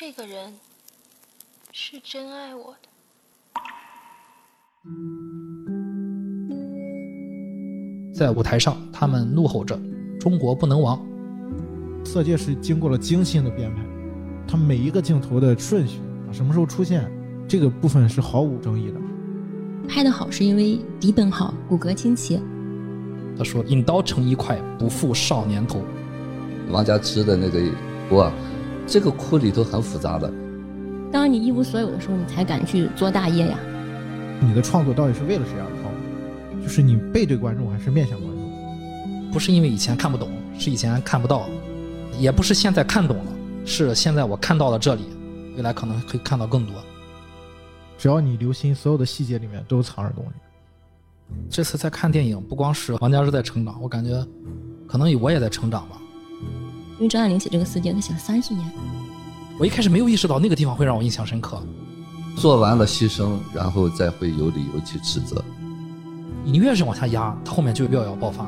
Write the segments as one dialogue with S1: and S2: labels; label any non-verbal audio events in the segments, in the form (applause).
S1: 这个人是真爱我的。
S2: 在舞台上，他们怒吼着“中国不能亡
S3: 色戒是经过了精心的编排，它每一个镜头的顺序，什么时候出现，这个部分是毫无争议的。
S4: 拍的好是因为底本好，骨骼清奇。”。
S2: 他说：“引刀成一块，不负少年头。
S5: 王家之的那个哭啊，这个哭里头很复杂的。
S4: 当你一无所有的时候，你才敢去做大业呀。
S3: 你的创作到底是为了谁而创作？就是你背对观众还是面向观众？
S2: 不是因为以前看不懂，是以前看不到，也不是现在看懂了，是现在我看到了这里，未来可能可以看到更多。
S3: 只要你留心，所有的细节里面都藏着东西。
S2: 这次在看电影，不光是王家之在成长，我感觉可能我也在成长吧。
S4: 因为张爱玲写这个四件，她写了三十年。
S2: 我一开始没有意识到那个地方会让我印象深刻。
S5: 做完了牺牲，然后再会有理由去指责。
S2: 你越是往下压，它后面就越要爆发。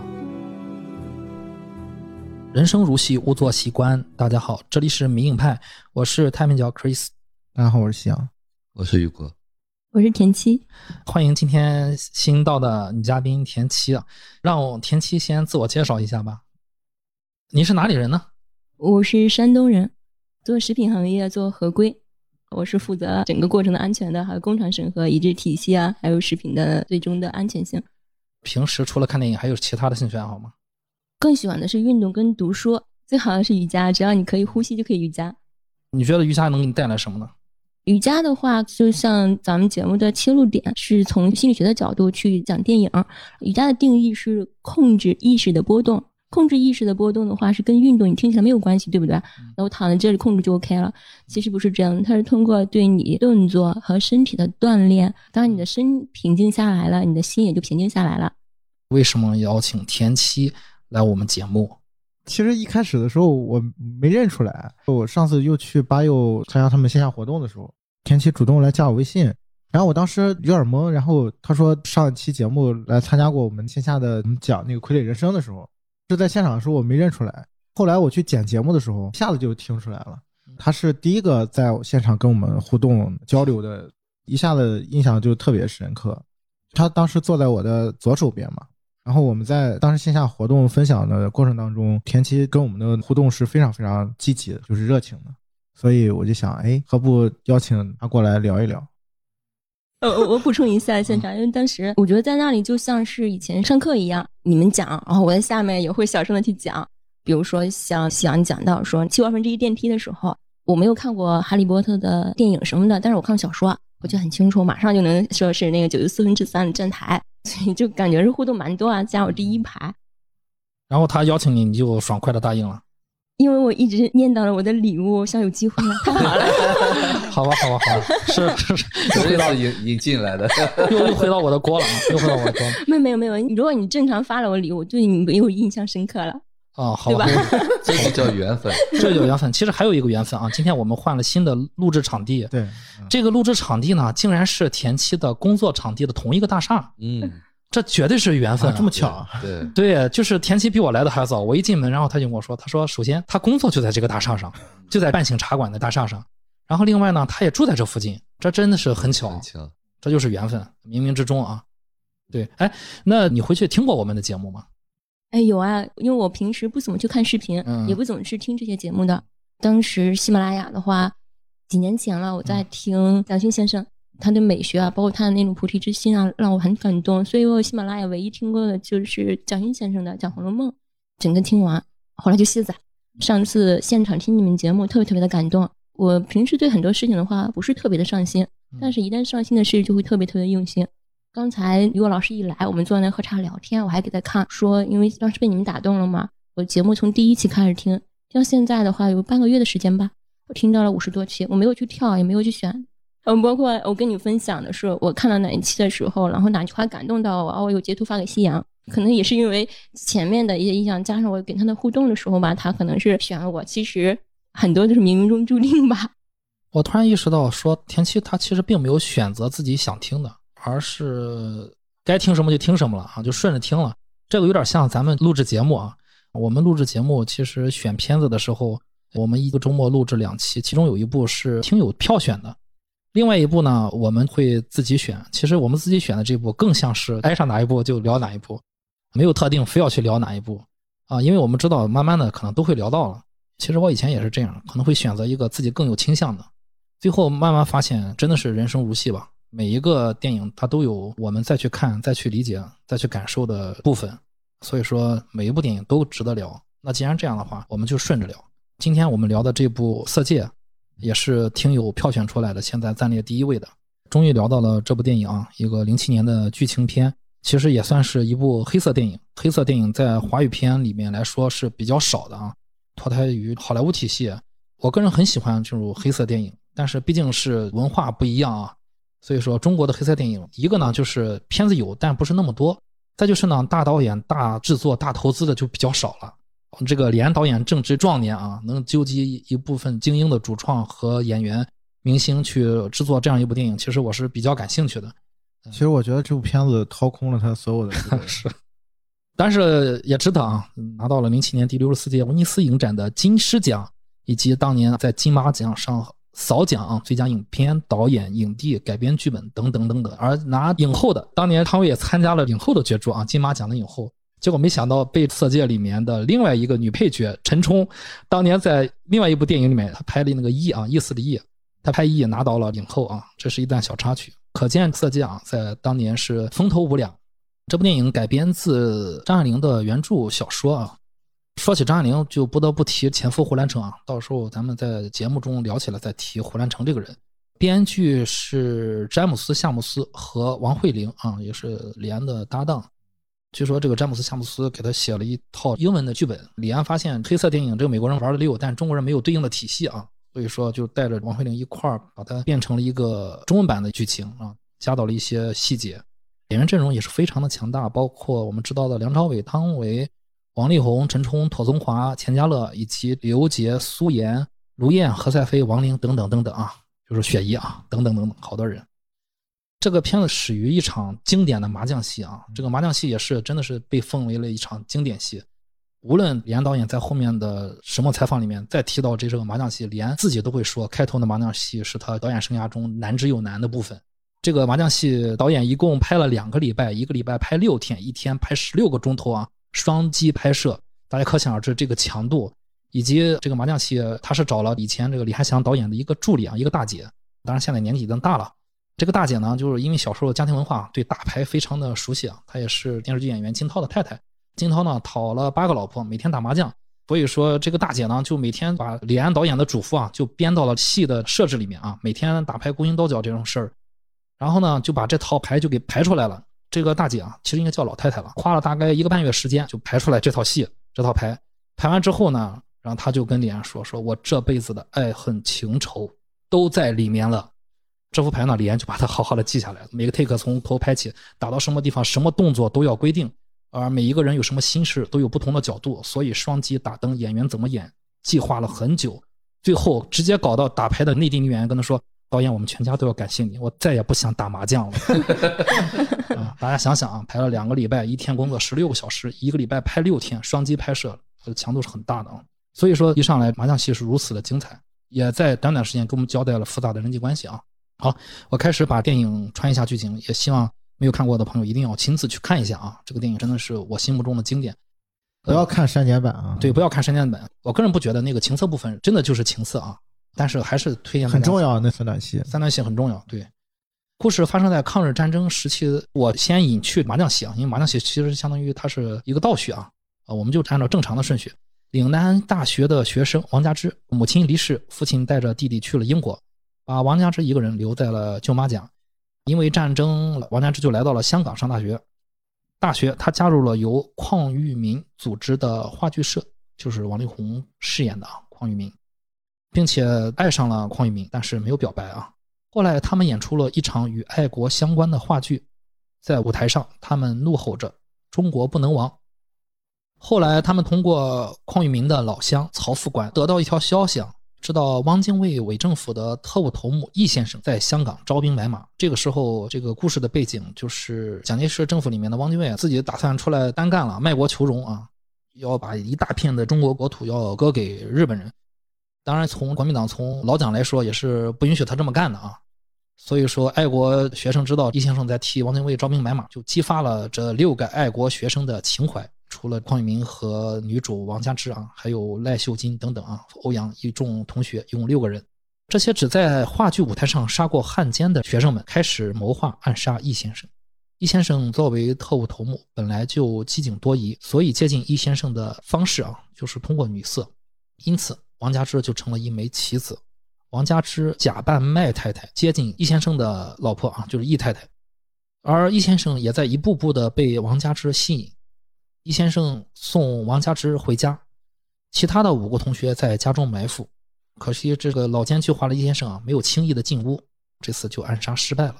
S2: 人生如戏，勿做戏官。大家好，这里是迷影派，我是太平角 Chris。
S3: 大家好，我是夕阳。
S5: 我是雨果。
S4: 我是田七，
S2: 欢迎今天新到的女嘉宾田七啊，让田七先自我介绍一下吧。你是哪里人呢？
S4: 我是山东人，做食品行业做合规，我是负责整个过程的安全的，还有工厂审核、一致体系啊，还有食品的最终的安全性。
S2: 平时除了看电影，还有其他的兴趣爱好吗？
S4: 更喜欢的是运动跟读书，最好的是瑜伽，只要你可以呼吸就可以瑜伽。
S2: 你觉得瑜伽能给你带来什么呢？
S4: 瑜伽的话，就像咱们节目的切入点是从心理学的角度去讲电影。瑜伽的定义是控制意识的波动，控制意识的波动的话是跟运动你听起来没有关系，对不对？那我躺在这里控制就 OK 了。其实不是这样，它是通过对你动作和身体的锻炼，当你的身平静下来了，你的心也就平静下来了。
S2: 为什么邀请田七来我们节目？
S3: 其实一开始的时候我没认出来，我上次又去八佑参加他们线下活动的时候，田七主动来加我微信，然后我当时有点懵，然后他说上一期节目来参加过我们线下的讲那个傀儡人生的时候，就在现场的时候我没认出来，后来我去剪节目的时候，一下子就听出来了，他是第一个在现场跟我们互动交流的，一下子印象就特别深刻。他当时坐在我的左手边嘛。然后我们在当时线下活动分享的过程当中，田七跟我们的互动是非常非常积极的，就是热情的，所以我就想，哎，何不邀请他过来聊一聊？
S4: 呃，我补充一下现场，因为当时我觉得在那里就像是以前上课一样，你们讲，然后我在下面也会小声的去讲。比如说像夕阳讲到说七万分之一电梯的时候，我没有看过哈利波特的电影什么的，但是我看过小说，我就很清楚，马上就能说是那个九十四分之三的站台。所以就感觉是互动蛮多啊，加我第一排。
S2: 然后他邀请你，你就爽快的答应了。
S4: 因为我一直念叨了我的礼物，想有机会了。太好了，
S2: 好吧，好吧，好吧，是是是，(laughs)
S5: 又回到引引进来的，
S2: 又又回到我的锅了，又回到我的锅。
S4: 没有没有没有，如果你正常发了我礼物，对你没有印象深刻了。
S2: 啊，好吧，(laughs)
S5: 这就叫缘分，(laughs)
S2: 这叫缘分。其实还有一个缘分啊，今天我们换了新的录制场地。
S3: 对，
S2: 这个录制场地呢，竟然是田七的工作场地的同一个大厦。
S5: 嗯，
S2: 这绝对是缘分，
S3: 这么巧。
S5: 啊对
S2: 对，就是田七比我来的还早。我一进门，然后他就跟我说，他说，首先他工作就在这个大厦上，(laughs) 就在半醒茶馆的大厦上。然后另外呢，他也住在这附近，这真的是很巧，
S5: 很巧，
S2: 这就是缘分，冥冥之中啊。对，哎，那你回去听过我们的节目吗？
S4: 哎，有啊，因为我平时不怎么去看视频，也不怎么去听这些节目的。当时喜马拉雅的话，几年前了，我在听蒋勋先生他的美学啊，包括他的那种菩提之心啊，让我很感动。所以我喜马拉雅唯一听过的就是蒋欣先生的讲《红楼梦》，整个听完，后来就卸载。上次现场听你们节目，特别特别的感动。我平时对很多事情的话，不是特别的上心，但是一旦上心的事，就会特别特别用心。刚才于果老师一来，我们坐在那喝茶聊天，我还给他看说，因为当时被你们打动了嘛。我节目从第一期开始听，到现在的话有半个月的时间吧，我听到了五十多期，我没有去跳，也没有去选。嗯，包括我跟你分享的是，我看到哪一期的时候，然后哪句话感动到我，我有截图发给夕阳。可能也是因为前面的一些印象，加上我跟他的互动的时候吧，他可能是选了我。其实很多都是冥冥中注定吧。(laughs)
S2: 我突然意识到，说田七他其实并没有选择自己想听的。而是该听什么就听什么了啊，就顺着听了。这个有点像咱们录制节目啊。我们录制节目其实选片子的时候，我们一个周末录制两期，其中有一部是听友票选的，另外一部呢我们会自己选。其实我们自己选的这部更像是挨上哪一部就聊哪一部，没有特定非要去聊哪一部啊，因为我们知道慢慢的可能都会聊到了。其实我以前也是这样，可能会选择一个自己更有倾向的，最后慢慢发现真的是人生如戏吧。每一个电影它都有我们再去看、再去理解、再去感受的部分，所以说每一部电影都值得聊。那既然这样的话，我们就顺着聊。今天我们聊的这部《色戒》，也是听友票选出来的，现在暂列第一位的。终于聊到了这部电影啊，一个零七年的剧情片，其实也算是一部黑色电影。黑色电影在华语片里面来说是比较少的啊，脱胎于好莱坞体系。我个人很喜欢这种黑色电影，但是毕竟是文化不一样啊。所以说，中国的黑色电影，一个呢就是片子有，但不是那么多；再就是呢，大导演、大制作、大投资的就比较少了。这个李安导演正值壮年啊，能纠集一部分精英的主创和演员、明星去制作这样一部电影，其实我是比较感兴趣的。
S3: 其实我觉得这部片子掏空了他所有的 (laughs)
S2: 是，但是也值得啊，拿到了零七年第六十四届威尼斯影展的金狮奖，以及当年在金马奖上。扫奖最佳影片、导演、影帝、改编剧本等等等等，而拿影后的当年汤唯也参加了影后的角逐啊，金马奖的影后，结果没想到被《色戒》里面的另外一个女配角陈冲，当年在另外一部电影里面，她拍的那个义啊，意思的义，她拍义拿到了影后啊，这是一段小插曲，可见《色戒》啊在当年是风头无两。这部电影改编自张爱玲的原著小说啊。说起张爱玲，就不得不提前夫胡兰成啊。到时候咱们在节目中聊起来再提胡兰成这个人。编剧是詹姆斯·夏姆斯和王慧玲啊，也是李安的搭档。据说这个詹姆斯·夏姆斯给他写了一套英文的剧本。李安发现黑色电影这个美国人玩的溜，但中国人没有对应的体系啊，所以说就带着王慧玲一块儿把它变成了一个中文版的剧情啊，加到了一些细节。演员阵容也是非常的强大，包括我们知道的梁朝伟、汤唯。王力宏、陈冲、庹宗华、钱嘉乐，以及刘杰、苏妍、卢燕、何赛飞、王玲等等等等啊，就是雪姨啊，等等等等，好多人。这个片子始于一场经典的麻将戏啊，这个麻将戏也是真的是被奉为了一场经典戏。无论李安导演在后面的什么采访里面再提到这这个麻将戏，李安自己都会说，开头的麻将戏是他导演生涯中难之又难的部分。这个麻将戏导演一共拍了两个礼拜，一个礼拜拍六天，一天拍十六个钟头啊。双机拍摄，大家可想而知这个强度，以及这个麻将戏，他是找了以前这个李翰祥导演的一个助理啊，一个大姐，当然现在年纪已经大了。这个大姐呢，就是因为小时候家庭文化对打牌非常的熟悉啊，她也是电视剧演员金涛的太太。金涛呢讨了八个老婆，每天打麻将，所以说这个大姐呢就每天把李安导演的嘱咐啊就编到了戏的设置里面啊，每天打牌勾心斗角这种事儿，然后呢就把这套牌就给排出来了。这个大姐啊，其实应该叫老太太了，花了大概一个半月时间就排出来这套戏，这套牌排完之后呢，然后她就跟李安说：“说我这辈子的爱恨情仇都在里面了。”这副牌呢，李岩就把它 (laughs) 好好的记下来，每个 take 从头拍起，打到什么地方，什么动作都要规定，而每一个人有什么心事都有不同的角度，所以双击打灯，演员怎么演，计划了很久，最后直接搞到打牌的内定女演员跟他说。导演，我们全家都要感谢你，我再也不想打麻将了。(laughs) 啊，大家想想啊，排了两个礼拜，一天工作十六个小时，一个礼拜拍六天，双击拍摄，强度是很大的啊。所以说，一上来麻将戏是如此的精彩，也在短短时间给我们交代了复杂的人际关系啊。好，我开始把电影穿一下剧情，也希望没有看过的朋友一定要亲自去看一下啊。这个电影真的是我心目中的经典，
S3: 不要看删减版啊。
S2: 对，不要看删减版。我个人不觉得那个情色部分真的就是情色啊。但是还是推荐
S3: 很重要，那三段戏，
S2: 三段戏很重要。对，故事发生在抗日战争时期。我先隐去麻将戏啊，因为麻将戏其实相当于它是一个倒叙啊。啊，我们就按照正常的顺序。岭南大学的学生王家之，母亲离世，父亲带着弟弟去了英国，把王家之一个人留在了舅妈家。因为战争，王家之就来到了香港上大学。大学他加入了由邝裕民组织的话剧社，就是王力宏饰演的啊，邝裕民。并且爱上了邝裕民，但是没有表白啊。后来他们演出了一场与爱国相关的话剧，在舞台上，他们怒吼着“中国不能亡”。后来他们通过邝裕民的老乡曹副官得到一条消息啊，知道汪精卫伪政府的特务头目易先生在香港招兵买马。这个时候，这个故事的背景就是蒋介石政府里面的汪精卫自己打算出来单干了，卖国求荣啊，要把一大片的中国国土要割给日本人。当然，从国民党从老蒋来说，也是不允许他这么干的啊。所以说，爱国学生知道易先生在替汪精卫招兵买马，就激发了这六个爱国学生的情怀。除了邝裕民和女主王佳芝啊，还有赖秀金等等啊，欧阳一众同学一共六个人。这些只在话剧舞台上杀过汉奸的学生们，开始谋划暗杀易先生。易先生作为特务头目，本来就机警多疑，所以接近易先生的方式啊，就是通过女色。因此，王佳芝就成了一枚棋子。王佳芝假扮麦太太接近易先生的老婆啊，就是易太太，而易先生也在一步步的被王佳芝吸引。易先生送王佳芝回家，其他的五个同学在家中埋伏。可惜这个老奸巨猾的易先生啊，没有轻易的进屋，这次就暗杀失败了。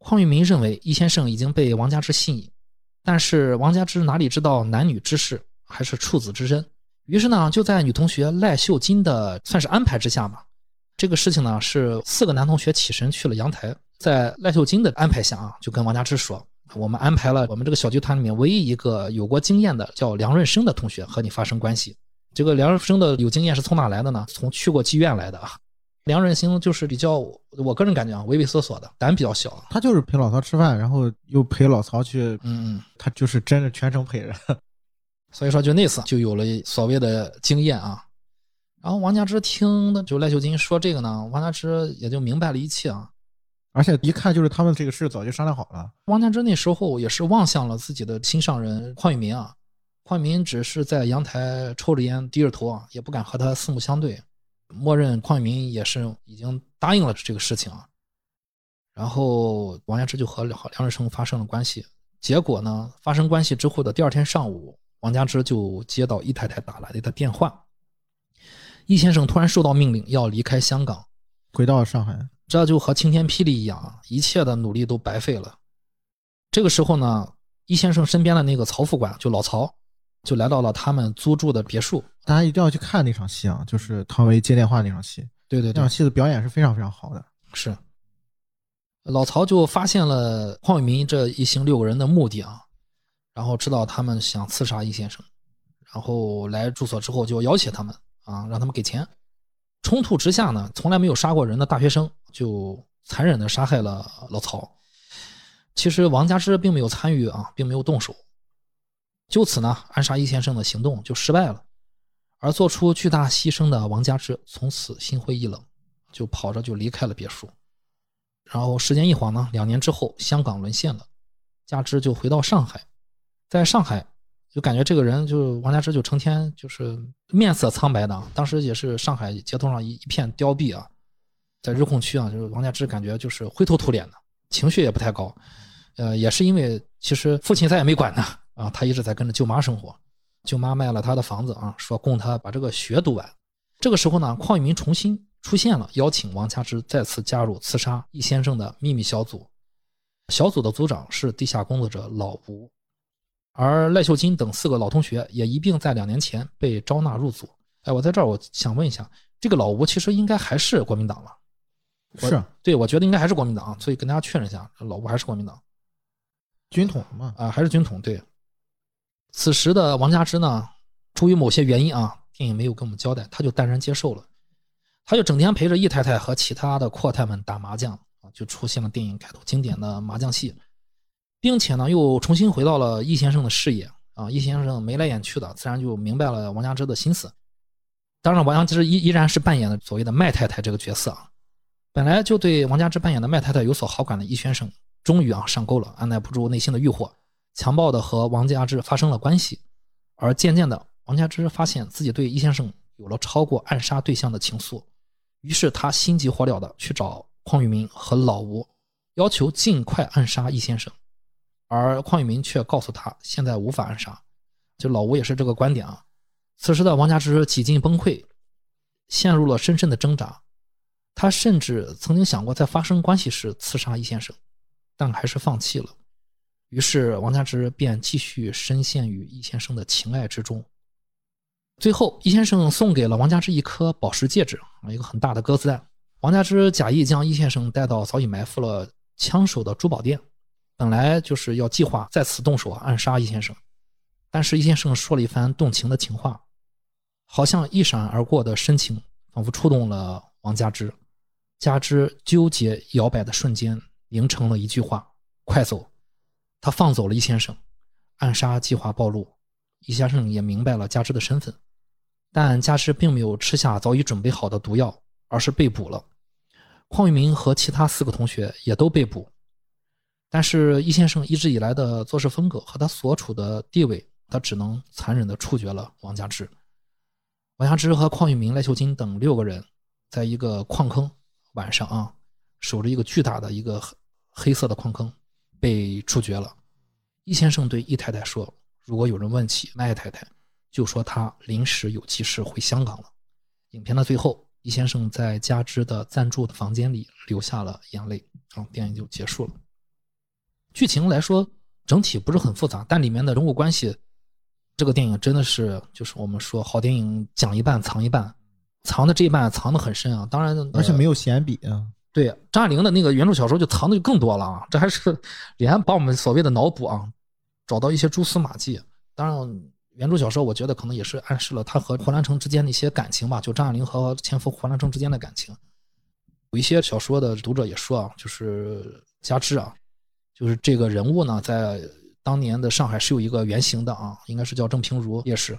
S2: 邝裕民认为易先生已经被王佳芝吸引，但是王佳芝哪里知道男女之事还是处子之身，于是呢，就在女同学赖秀金的算是安排之下嘛。这个事情呢，是四个男同学起身去了阳台，在赖秀金的安排下啊，就跟王佳芝说。我们安排了我们这个小剧团里面唯一一个有过经验的叫梁润生的同学和你发生关系。这个梁润生的有经验是从哪来的呢？从去过妓院来的啊。梁润生就是比较，我个人感觉啊，畏畏缩缩的，胆比较小。
S3: 他就是陪老曹吃饭，然后又陪老曹去，
S2: 嗯嗯，
S3: 他就是真的全程陪着。(laughs)
S2: 所以说，就那次就有了所谓的经验啊。然后王家之听的就赖秀金说这个呢，王家之也就明白了一切啊。
S3: 而且一看就是他们这个事早就商量好了。
S2: 王家之那时候也是望向了自己的心上人邝裕民啊，邝裕民只是在阳台抽着烟，低着头啊，也不敢和他四目相对，默认邝裕民也是已经答应了这个事情啊。然后王家之就和梁梁日成发生了关系。结果呢，发生关系之后的第二天上午，王家之就接到易太太打来的电话，易先生突然受到命令要离开香港，
S3: 回到上海。
S2: 这就和晴天霹雳一样，一切的努力都白费了。这个时候呢，易先生身边的那个曹副官，就老曹，就来到了他们租住的别墅。
S3: 大家一定要去看那场戏啊，就是汤唯接电话那场戏。
S2: 对对，
S3: 那场戏的表演是非常非常好的。
S2: 是。老曹就发现了邝伟民这一行六个人的目的啊，然后知道他们想刺杀易先生，然后来住所之后就要挟他们啊，让他们给钱。冲突之下呢，从来没有杀过人的大学生就残忍的杀害了老曹。其实王家之并没有参与啊，并没有动手。就此呢，暗杀易先生的行动就失败了。而做出巨大牺牲的王家之从此心灰意冷，就跑着就离开了别墅。然后时间一晃呢，两年之后，香港沦陷了，家之就回到上海，在上海。就感觉这个人就王家之就成天就是面色苍白的，当时也是上海街头上一一片凋敝啊，在日控区啊，就是王家之感觉就是灰头土脸的，情绪也不太高，呃，也是因为其实父亲再也没管他啊，他一直在跟着舅妈生活，舅妈卖了他的房子啊，说供他把这个学读完。这个时候呢，邝裕民重新出现了，邀请王家之再次加入刺杀易先生的秘密小组，小组的组长是地下工作者老吴。而赖秀金等四个老同学也一并在两年前被招纳入组。哎，我在这儿，我想问一下，这个老吴其实应该还是国民党吧？
S3: 是，
S2: 对，我觉得应该还是国民党，所以跟大家确认一下，老吴还是国民党
S3: 军统嘛？
S2: 啊，还是军统。对，此时的王家之呢，出于某些原因啊，电影没有跟我们交代，他就淡然接受了，他就整天陪着易太太和其他的阔太们打麻将啊，就出现了电影开头经典的麻将戏。并且呢，又重新回到了易先生的视野啊！易先生眉来眼去的，自然就明白了王家之的心思。当然，王家之依依然是扮演的所谓的麦太太这个角色啊。本来就对王家之扮演的麦太太有所好感的易先生，终于啊上钩了，按耐不住内心的欲火，强暴的和王家之发生了关系。而渐渐的，王家之发现自己对易先生有了超过暗杀对象的情愫，于是他心急火燎的去找邝裕民和老吴，要求尽快暗杀易先生。而邝裕民却告诉他，现在无法暗杀。就老吴也是这个观点啊。此时的王家之几近崩溃，陷入了深深的挣扎。他甚至曾经想过在发生关系时刺杀易先生，但还是放弃了。于是王家之便继续深陷于易先生的情爱之中。最后，易先生送给了王家之一颗宝石戒指啊，一个很大的鸽子蛋。王家之假意将易先生带到早已埋伏了枪手的珠宝店。本来就是要计划在此动手暗杀易先生，但是易先生说了一番动情的情话，好像一闪而过的深情，仿佛触动了王佳芝。佳芝纠结摇摆的瞬间，凝成了一句话：“快走！”他放走了易先生，暗杀计划暴露，易先生也明白了佳芝的身份，但佳芝并没有吃下早已准备好的毒药，而是被捕了。邝玉明和其他四个同学也都被捕，但是易先生一直以来的做事风格和他所处的地位，他只能残忍地处决了王佳芝。王佳芝和邝玉明、赖秀金等六个人，在一个矿坑。晚上啊，守着一个巨大的一个黑色的矿坑，被处决了。易先生对易太太说：“如果有人问起麦太太，就说她临时有急事回香港了。”影片的最后，易先生在加之的暂住的房间里流下了眼泪，然后电影就结束了。剧情来说，整体不是很复杂，但里面的人物关系，这个电影真的是就是我们说好电影讲一半藏一半。藏的这一半藏的很深啊，当然，
S3: 而且没有闲笔啊。
S2: 对，张爱玲的那个原著小说就藏的就更多了啊。这还是李安把我们所谓的脑补啊，找到一些蛛丝马迹。当然，原著小说我觉得可能也是暗示了他和胡兰成之间的一些感情吧，就张爱玲和前夫胡兰成之间的感情。有一些小说的读者也说啊，就是加之啊，就是这个人物呢，在当年的上海是有一个原型的啊，应该是叫郑平如烈士。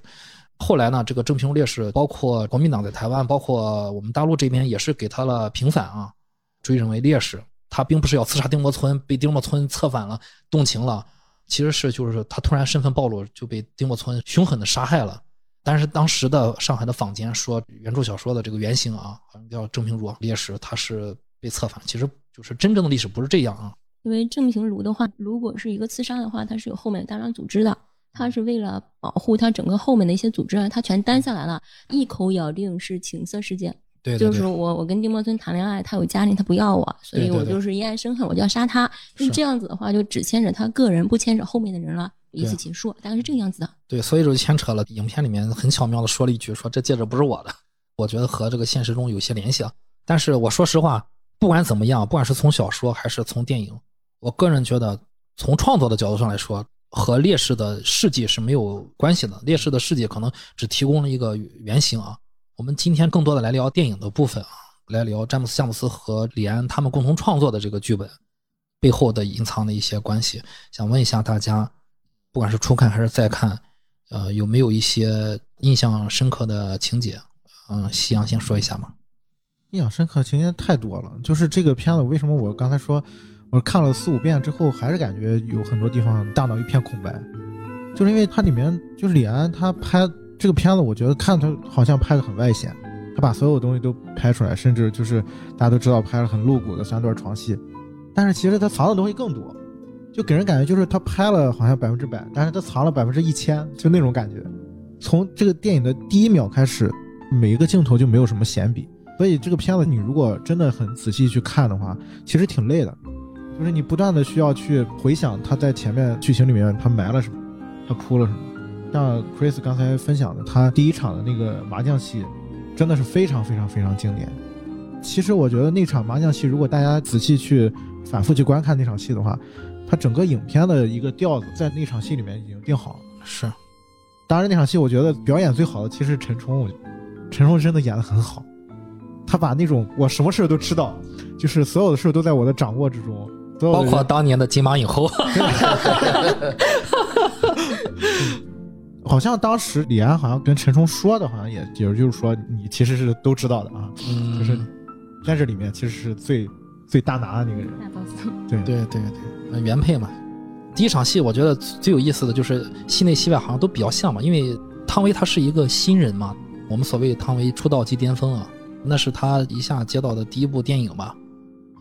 S2: 后来呢，这个郑平如烈士，包括国民党在台湾，包括我们大陆这边，也是给他了平反啊，追认为烈士。他并不是要刺杀丁默村，被丁默村策反了，动情了，其实是就是他突然身份暴露，就被丁默村凶狠的杀害了。但是当时的上海的坊间说，原著小说的这个原型啊，好像叫郑平如烈士，他是被策反。其实就是真正的历史不是这样啊。
S4: 因为郑平如的话，如果是一个刺杀的话，他是有后面大量组织的。他是为了保护他整个后面的一些组织啊，他全担下来了。一口咬定是情色事件，
S2: 对，
S4: 就是我我跟丁默村谈恋爱，他有家庭，他不要我，所以我就是因爱生恨，我就要杀他。就这样子的话，就只牵扯他个人，不牵扯后面的人了，一次结束，大概是这个样子的。
S2: 对，所以就牵扯了。影片里面很巧妙的说了一句，说这戒指不是我的，我觉得和这个现实中有些联系。但是我说实话，不管怎么样，不管是从小说还是从电影，我个人觉得从创作的角度上来说。和烈士的事迹是没有关系的，烈士的事迹可能只提供了一个原型啊。我们今天更多的来聊电影的部分啊，来聊詹姆斯·夏姆斯和李安他们共同创作的这个剧本背后的隐藏的一些关系。想问一下大家，不管是初看还是再看，呃，有没有一些印象深刻的情节？嗯，夕阳先说一下嘛。
S3: 印象深刻情节太多了，就是这个片子为什么我刚才说。我看了四五遍之后，还是感觉有很多地方大脑一片空白，就是因为它里面就是李安他拍这个片子，我觉得看他好像拍的很外显，他把所有东西都拍出来，甚至就是大家都知道拍了很露骨的三段床戏，但是其实他藏的东西更多，就给人感觉就是他拍了好像百分之百，但是他藏了百分之一千，就那种感觉。从这个电影的第一秒开始，每一个镜头就没有什么闲笔，所以这个片子你如果真的很仔细去看的话，其实挺累的。就是你不断的需要去回想他在前面剧情里面他埋了什么，他铺了什么。像 Chris 刚才分享的，他第一场的那个麻将戏，真的是非常非常非常经典。其实我觉得那场麻将戏，如果大家仔细去反复去观看那场戏的话，他整个影片的一个调子在那场戏里面已经定好了。
S2: 是，
S3: 当然那场戏我觉得表演最好的其实是陈冲，陈冲真的演得很好，他把那种我什么事都知道，就是所有的事都在我的掌握之中。
S2: 包括当年的金马影后，(laughs)
S3: 好像当时李安好像跟陈冲说的，好像也也就是说，你其实是都知道的啊，就是在这里面其实是最最大拿的那个人。对
S2: 对对对，原配嘛。第一场戏我觉得最有意思的就是戏内戏外好像都比较像嘛，因为汤唯她是一个新人嘛，我们所谓汤唯出道即巅峰啊，那是她一下接到的第一部电影吧。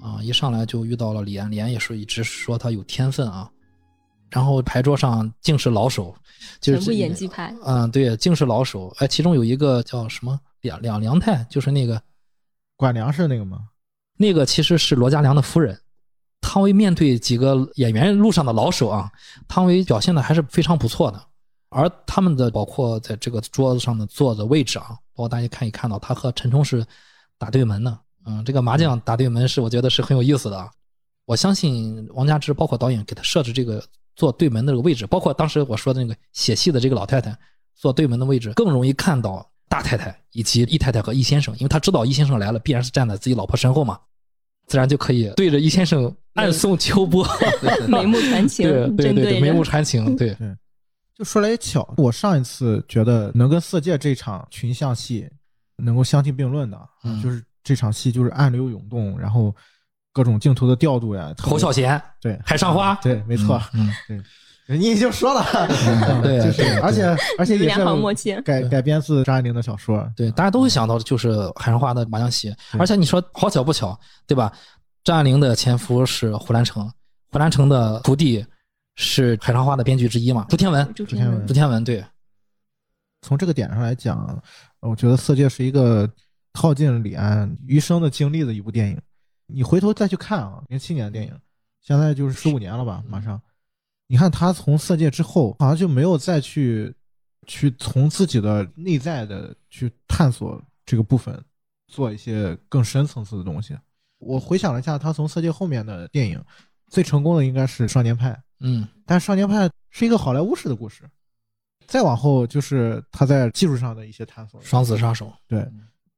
S2: 啊，一上来就遇到了李安，李安也是一直说他有天分啊。然后牌桌上竟是老手，就是
S4: 全部演技派。
S2: 嗯，对，竟是老手。哎，其中有一个叫什么两两梁太，就是那个
S3: 管粮食那个吗？
S2: 那个其实是罗家良的夫人。汤唯面对几个演员路上的老手啊，汤唯表现的还是非常不错的。而他们的包括在这个桌子上的坐的位置啊，包括大家可以看到，他和陈冲是打对门的。嗯，这个麻将打对门是我觉得是很有意思的啊。我相信王家之包括导演给他设置这个做对门的这个位置，包括当时我说的那个写戏的这个老太太做对门的位置，更容易看到大太太以及易太太和易先生，因为他知道易先生来了，必然是站在自己老婆身后嘛，自然就可以对着易先生暗送秋波，(laughs)
S4: 眉目传情，
S2: 对对对，眉目传情，对
S3: 对。就说来也巧，我上一次觉得能跟《色戒》这场群像戏能够相提并论的，就是这场戏就是暗流涌动，然后各种镜头的调度呀，
S2: 侯孝贤
S3: 对
S2: 海上花
S3: 对，没错，嗯对。你已经说了，(laughs)
S2: 对，
S3: 就是，而且而且也
S4: 是
S3: 改改编自张爱玲的小说，
S2: 对，大家都会想到就是海上花的麻将戏，而且你说好巧不巧，对吧？张爱玲的前夫是胡兰成，胡兰成的徒弟是海上花的编剧之一嘛？朱天文，
S4: 朱天文，
S2: 朱天文，对。
S3: 从这个点上来讲，我觉得《色戒》是一个耗尽李安余生的经历的一部电影。你回头再去看啊，零七年的电影，现在就是十五年了吧，马上。你看他从色戒之后，好像就没有再去，去从自己的内在的去探索这个部分，做一些更深层次的东西。我回想了一下，他从色戒后面的电影，最成功的应该是《少年派》。
S2: 嗯，
S3: 但《少年派》是一个好莱坞式的故事。再往后就是他在技术上的一些探索，《
S2: 双子杀手》
S3: 对，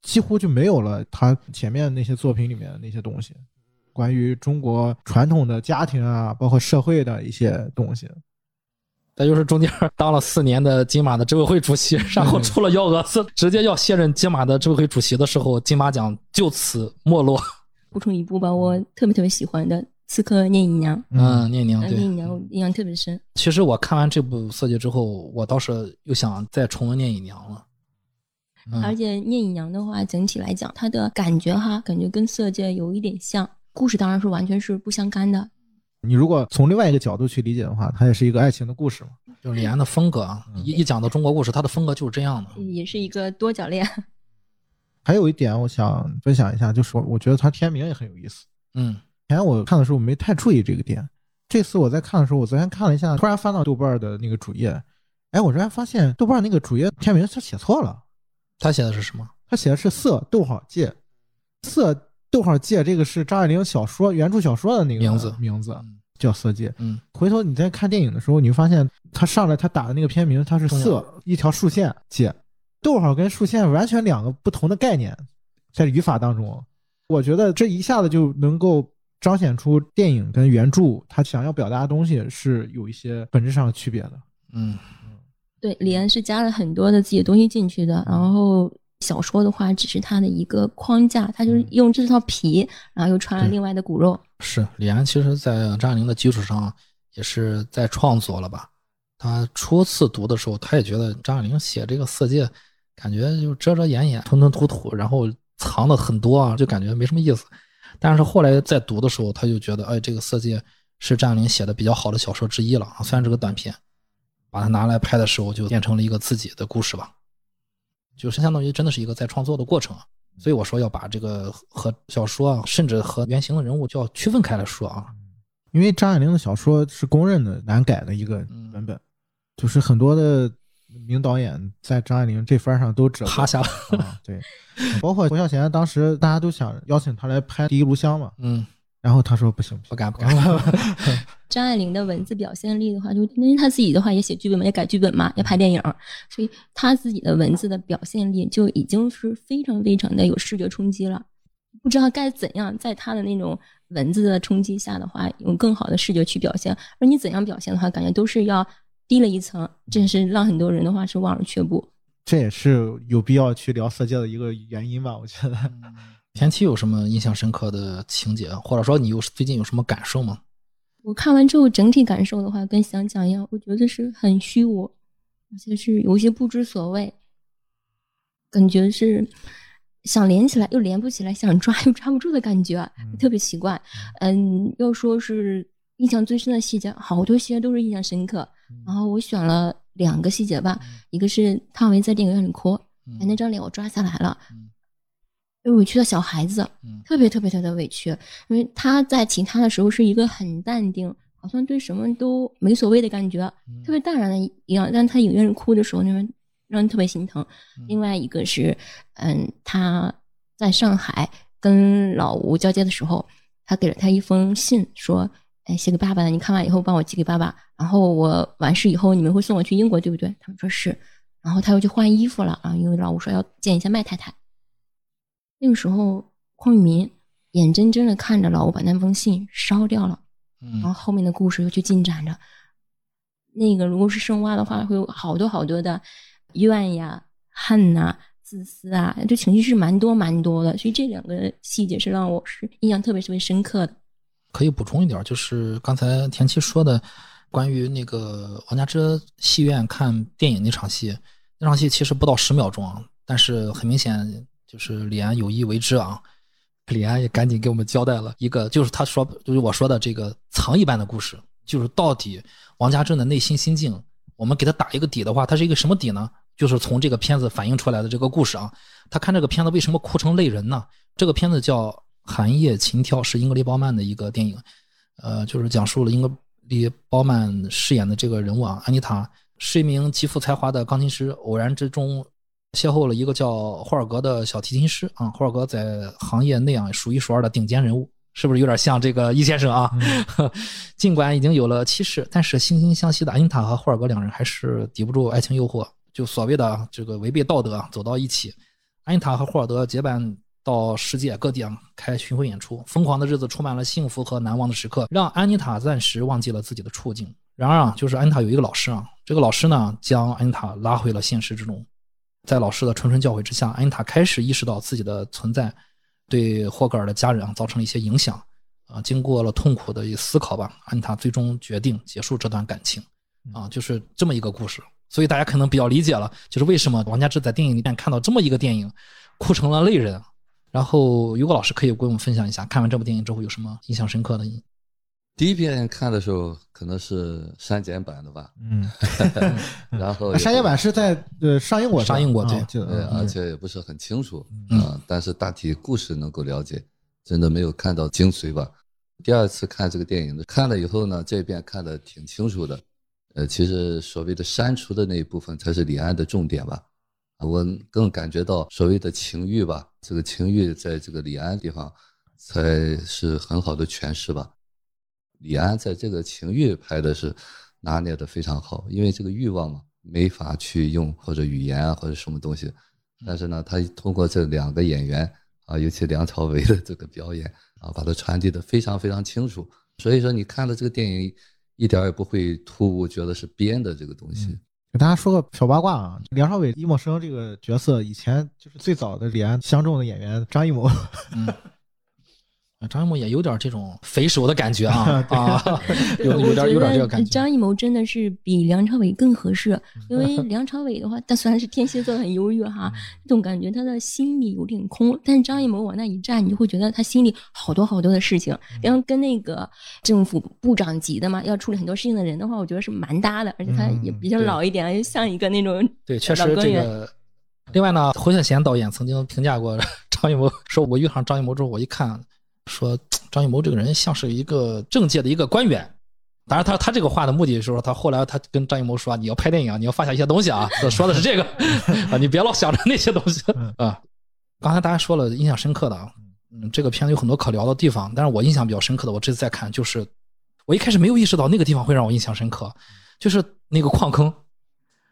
S3: 几乎就没有了他前面那些作品里面的那些东西。关于中国传统的家庭啊，包括社会的一些东西，
S2: 再就是中间当了四年的金马的执委会主席，然后出了幺蛾子，直接要卸任金马的执委会主席的时候，金马奖就此没落。
S4: 补充一部吧，我特别特别喜欢的《刺客聂隐娘》。
S2: 嗯，聂隐娘，
S4: 聂隐娘我印象特别深。
S2: 其实我看完这部《色戒》之后，我倒是又想再重温聂隐娘了。
S4: 而且聂隐娘的话，整体来讲，它的感觉哈，感觉跟《色戒》有一点像。故事当然是完全是不相干的。
S3: 你如果从另外一个角度去理解的话，它也是一个爱情的故事嘛。
S2: 就李安的风格啊，一一讲到中国故事，他的风格就是这样的。
S4: 也是一个多角恋。(laughs)
S3: 还有一点我想分享一下，就是我觉得他天名也很有意思。
S2: 嗯，
S3: 以前我看的时候没太注意这个点，这次我在看的时候，我昨天看了一下，突然翻到豆瓣的那个主页，哎，我突然发现豆瓣那个主页天明他写错了。
S2: 他写的是什么？
S3: 他写的是色逗号借色。逗号借这个是张爱玲小说原著小说的那个
S2: 名字，
S3: 名字叫色戒。
S2: 嗯，
S3: 回头你在看电影的时候，你会发现他上来他打的那个片名，它是色一条竖线戒，逗号跟竖线完全两个不同的概念，在语法当中，我觉得这一下子就能够彰显出电影跟原著他想要表达的东西是有一些本质上的区别的。
S2: 嗯
S4: 对，李安是加了很多的自己的东西进去的，然后。小说的话，只是他的一个框架，他就是用这套皮，然后又穿了另外的骨肉。
S2: 是李安，其实，在张爱玲的基础上，也是在创作了吧？他初次读的时候，他也觉得张爱玲写这个《色戒》，感觉就遮遮掩掩、吞吞吐吐，然后藏的很多啊，就感觉没什么意思。但是后来在读的时候，他就觉得，哎，这个《色戒》是张爱玲写的比较好的小说之一了啊。虽然是个短片，把它拿来拍的时候，就变成了一个自己的故事吧。就是相当于真的是一个在创作的过程啊，所以我说要把这个和小说啊，甚至和原型的人物就要区分开来说啊。
S3: 因为张爱玲的小说是公认的难改的一个文本，就是很多的名导演在张爱玲这番上都折
S2: 趴下了。
S3: 对，包括侯孝贤，当时大家都想邀请他来拍《第一炉香》嘛，
S2: 嗯。
S3: 然后他说不行，
S2: 不敢不敢。(laughs)
S4: 张爱玲的文字表现力的话，就因为她自己的话也写剧本嘛，也改剧本嘛，也拍电影，所以她自己的文字的表现力就已经是非常非常的有视觉冲击了。不知道该怎样在她的那种文字的冲击下的话，用更好的视觉去表现。而你怎样表现的话，感觉都是要低了一层，真是让很多人的话是望而却步。
S3: 这也是有必要去聊色戒的一个原因吧？我觉得。
S2: 前期有什么印象深刻的情节，或者说你有最近有什么感受吗？
S4: 我看完之后整体感受的话，跟想讲一样，我觉得是很虚无，而且是有一些不知所谓，感觉是想连起来又连不起来，想抓又抓不住的感觉，特别奇怪。嗯，要说是印象最深的细节，好多细节都是印象深刻。然后我选了两个细节吧，一个是汤唯在电影院里哭，哎，那张脸我抓下来了。委屈的小孩子，特别特别特别委屈，因为他在其他的时候是一个很淡定，好像对什么都没所谓的感觉，特别淡然的一样。但他影院里哭的时候，那边让人特别心疼。另外一个是，嗯，他在上海跟老吴交接的时候，他给了他一封信，说：“哎，写给爸爸的，你看完以后帮我寄给爸爸。然后我完事以后，你们会送我去英国，对不对？”他们说是。然后他又去换衣服了啊，因为老吴说要见一下麦太太。那个时候，邝玉民眼睁睁的看着老吴把那封信烧掉了，然后后面的故事又去进展着。那个如果是深挖的话，会有好多好多的怨呀、恨呐、自私啊，这情绪是蛮多蛮多的。所以这两个细节是让我是印象特别特别深刻的。
S2: 可以补充一点，就是刚才田七说的关于那个王家之戏院看电影那场戏，那场戏其实不到十秒钟啊，但是很明显。就是李安有意为之啊，李安也赶紧给我们交代了一个，就是他说，就是我说的这个藏一般的故事，就是到底王家珍的内心心境，我们给他打一个底的话，他是一个什么底呢？就是从这个片子反映出来的这个故事啊。他看这个片子为什么哭成泪人呢？这个片子叫《寒夜情挑》，是英格丽褒曼的一个电影，呃，就是讲述了英格丽褒曼饰演的这个人物啊，安妮塔是一名极富才华的钢琴师，偶然之中。邂逅了一个叫霍尔格的小提琴师啊，霍尔格在行业内啊数一数二的顶尖人物，是不是有点像这个易先生啊？(laughs) 尽管已经有了妻室，但是惺惺相惜的安妮塔和霍尔格两人还是抵不住爱情诱惑，就所谓的这个违背道德走到一起。安妮塔和霍尔德结伴到世界各地啊开巡回演出，疯狂的日子充满了幸福和难忘的时刻，让安妮塔暂时忘记了自己的处境。然而啊，就是安妮塔有一个老师啊，这个老师呢将安妮塔拉回了现实之中。在老师的谆谆教诲之下，安妮塔开始意识到自己的存在对霍格尔的家人啊造成了一些影响。啊，经过了痛苦的思考吧，安妮塔最终决定结束这段感情。啊，就是这么一个故事。所以大家可能比较理解了，就是为什么王家之在电影里面看到这么一个电影，哭成了泪人。然后，有个老师可以跟我们分享一下，看完这部电影之后有什么印象深刻的？
S5: 第一遍看的时候可能是删减版的吧，嗯，(laughs) 然后
S3: 删减版是在呃上映过，
S2: 上映过对，
S5: 对，而且也不是很清楚啊，但是大体故事能够了解，真的没有看到精髓吧。第二次看这个电影的，看了以后呢，这遍看的挺清楚的，呃，其实所谓的删除的那一部分才是李安的重点吧，我更感觉到所谓的情欲吧，这个情欲在这个李安地方才是很好的诠释吧。李安在这个情欲拍的是拿捏的非常好，因为这个欲望嘛，没法去用或者语言啊或者什么东西，但是呢，他通过这两个演员啊，尤其梁朝伟的这个表演啊，把它传递的非常非常清楚。所以说，你看了这个电影，一点也不会突兀，觉得是编的这个东西。
S3: 给大家说个小八卦啊，梁朝伟、易默生这个角色，以前就是最早的李安相中的演员张艺谋。(laughs)
S2: 张艺谋也有点这种匪首的感觉啊 (laughs) 啊，(laughs) 有有点有点这个感觉。
S4: 张艺谋真的是比梁朝伟更合适，(laughs) 因为梁朝伟的话，他虽然是天蝎座很忧郁哈，这种感觉他的心里有点空，但是张艺谋往那一站，你就会觉得他心里好多好多的事情。然后跟那个政府部长级的嘛，要处理很多事情的人的话，我觉得是蛮搭的，而且他也比较老一点，像一个那种
S2: 对，确实这个。另外呢，侯孝贤导演曾经评价过张艺谋，说我遇上张艺谋之后，我一看。说张艺谋这个人像是一个政界的一个官员，当然他他这个话的目的是说他后来他跟张艺谋说你要拍电影你要放下一些东西啊，说的是这个 (laughs) 啊，你别老想着那些东西啊。刚才大家说了印象深刻的啊，嗯，这个片子有很多可聊的地方，但是我印象比较深刻的，我这次再看就是我一开始没有意识到那个地方会让我印象深刻，就是那个矿坑。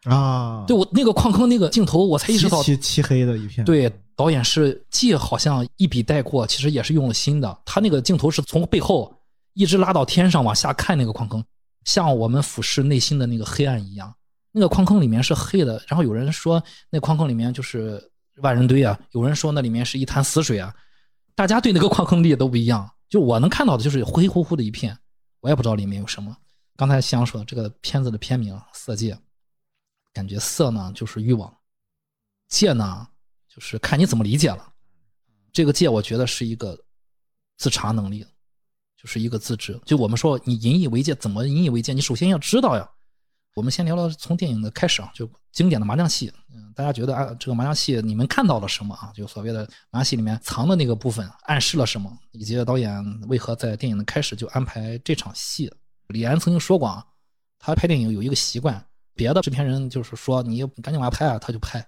S3: 啊，
S2: 对我那个矿坑那个镜头，我才意识到
S3: 漆漆黑的一片。
S2: 对，导演是既好像一笔带过，其实也是用了心的。他那个镜头是从背后一直拉到天上往下看那个矿坑，像我们俯视内心的那个黑暗一样。那个矿坑里面是黑的，然后有人说那矿坑里面就是万人堆啊，有人说那里面是一潭死水啊。大家对那个矿坑理解都不一样。就我能看到的就是灰乎乎的一片，我也不知道里面有什么。刚才香说这个片子的片名《色戒》。感觉色呢就是欲望，戒呢就是看你怎么理解了。这个戒我觉得是一个自查能力，就是一个自知。就我们说你引以为戒，怎么引以为戒？你首先要知道呀。我们先聊聊从电影的开始啊，就经典的麻将戏。嗯，大家觉得啊，这个麻将戏你们看到了什么啊？就所谓的麻将戏里面藏的那个部分暗示了什么？以及导演为何在电影的开始就安排这场戏？李安曾经说过啊，他拍电影有一个习惯。别的制片人就是说你赶紧往下拍啊，他就拍。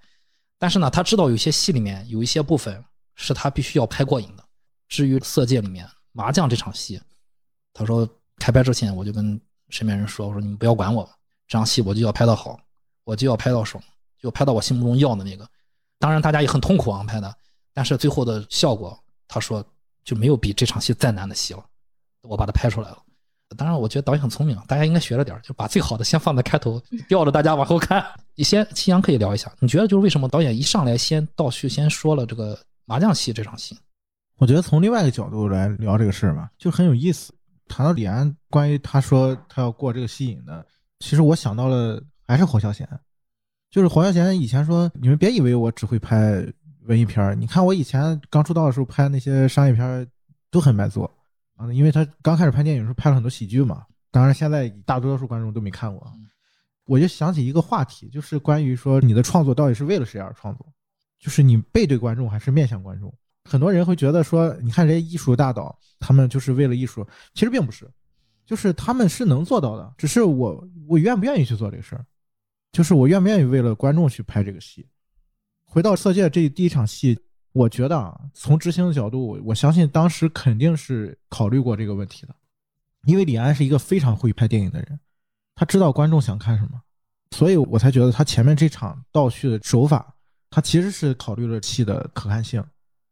S2: 但是呢，他知道有些戏里面有一些部分是他必须要拍过瘾的。至于《色戒》里面麻将这场戏，他说开拍之前我就跟身边人说，我说你们不要管我，这场戏我就要拍到好，我就要拍到爽。就拍到我心目中要的那个。当然大家也很痛苦啊拍的，但是最后的效果，他说就没有比这场戏再难的戏了，我把它拍出来了。当然，我觉得导演很聪明，大家应该学着点就把最好的先放在开头，吊着大家往后看。你 (laughs) 先，夕阳可以聊一下，你觉得就是为什么导演一上来先倒叙，先说了这个麻将戏这场戏？
S3: 我觉得从另外一个角度来聊这个事儿吧，就很有意思。谈到李安，关于他说他要过这个戏瘾的，其实我想到了还是黄孝贤，就是黄孝贤以前说，你们别以为我只会拍文艺片儿，你看我以前刚出道的时候拍那些商业片都很卖座。啊，因为他刚开始拍电影时候拍了很多喜剧嘛，当然现在大多数观众都没看过。我就想起一个话题，就是关于说你的创作到底是为了谁而创作，就是你背对观众还是面向观众？很多人会觉得说，你看这些艺术大导，他们就是为了艺术，其实并不是，就是他们是能做到的，只是我我愿不愿意去做这个事儿，就是我愿不愿意为了观众去拍这个戏。回到《色戒》这第一场戏。我觉得啊，从执行的角度，我相信当时肯定是考虑过这个问题的，因为李安是一个非常会拍电影的人，他知道观众想看什么，所以我才觉得他前面这场倒叙的手法，他其实是考虑了戏的可看性，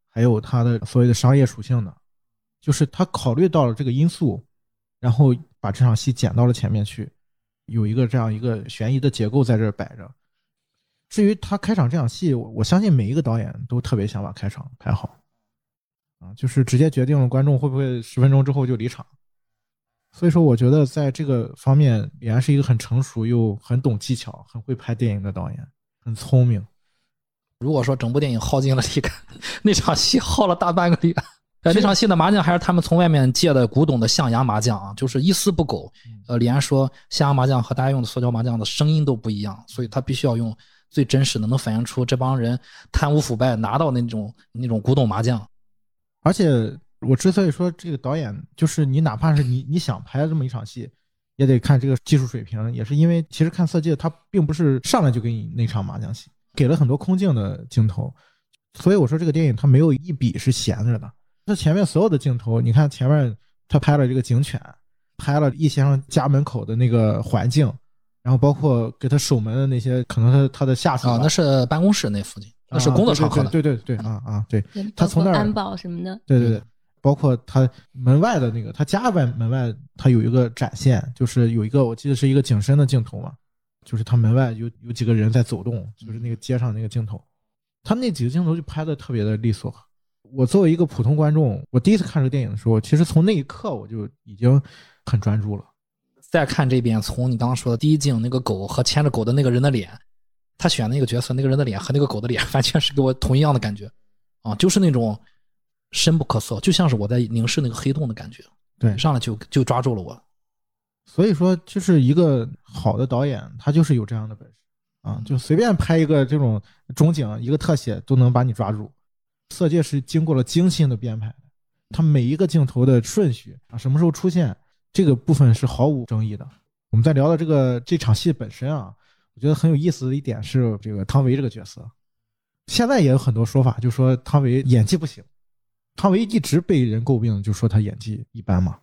S3: 还有他的所谓的商业属性的，就是他考虑到了这个因素，然后把这场戏剪到了前面去，有一个这样一个悬疑的结构在这儿摆着。至于他开场这场戏，我我相信每一个导演都特别想把开场拍好，啊，就是直接决定了观众会不会十分钟之后就离场。所以说，我觉得在这个方面，李安是一个很成熟又很懂技巧、很会拍电影的导演，很聪明。
S2: 如果说整部电影耗尽了力，(laughs) 那场戏耗了大半个力。呃，那场戏的麻将还是他们从外面借的古董的象牙麻将啊，就是一丝不苟。呃，李安说，象牙麻将和大家用的塑胶麻将的声音都不一样，所以他必须要用。最真实的，能反映出这帮人贪污腐败拿到那种那种古董麻将。
S3: 而且我之所以说这个导演，就是你哪怕是你你想拍这么一场戏，也得看这个技术水平，也是因为其实看《色戒》，他并不是上来就给你那场麻将戏，给了很多空镜的镜头。所以我说这个电影它没有一笔是闲着的，它前面所有的镜头，你看前面他拍了这个警犬，拍了易先生家门口的那个环境。然后包括给他守门的那些，可能他他的下属
S2: 啊，那是办公室那附近，那是工作场合
S3: 对对对啊啊对，他从那儿
S4: 安保什么的，
S3: 对对对，包括他门外的那个，他家外门外他有一个展现，就是有一个我记得是一个景深的镜头嘛，就是他门外有有几个人在走动，就是那个街上那个镜头，他那几个镜头就拍的特别的利索。我作为一个普通观众，我第一次看这个电影的时候，其实从那一刻我就已经很专注了。
S2: 再看这边，从你刚刚说的第一镜那个狗和牵着狗的那个人的脸，他选那个角色，那个人的脸和那个狗的脸，完全是给我同一样的感觉，啊，就是那种深不可测，就像是我在凝视那个黑洞的感觉。
S3: 对，
S2: 上来就就抓住了我。
S3: 所以说，就是一个好的导演，他就是有这样的本事啊，就随便拍一个这种中景，一个特写都能把你抓住。色戒是经过了精心的编排，他每一个镜头的顺序啊，什么时候出现。这个部分是毫无争议的。我们在聊到这个这场戏本身啊，我觉得很有意思的一点是这个汤唯这个角色，现在也有很多说法，就说汤唯演技不行。汤唯一直被人诟病，就说她演技一般嘛。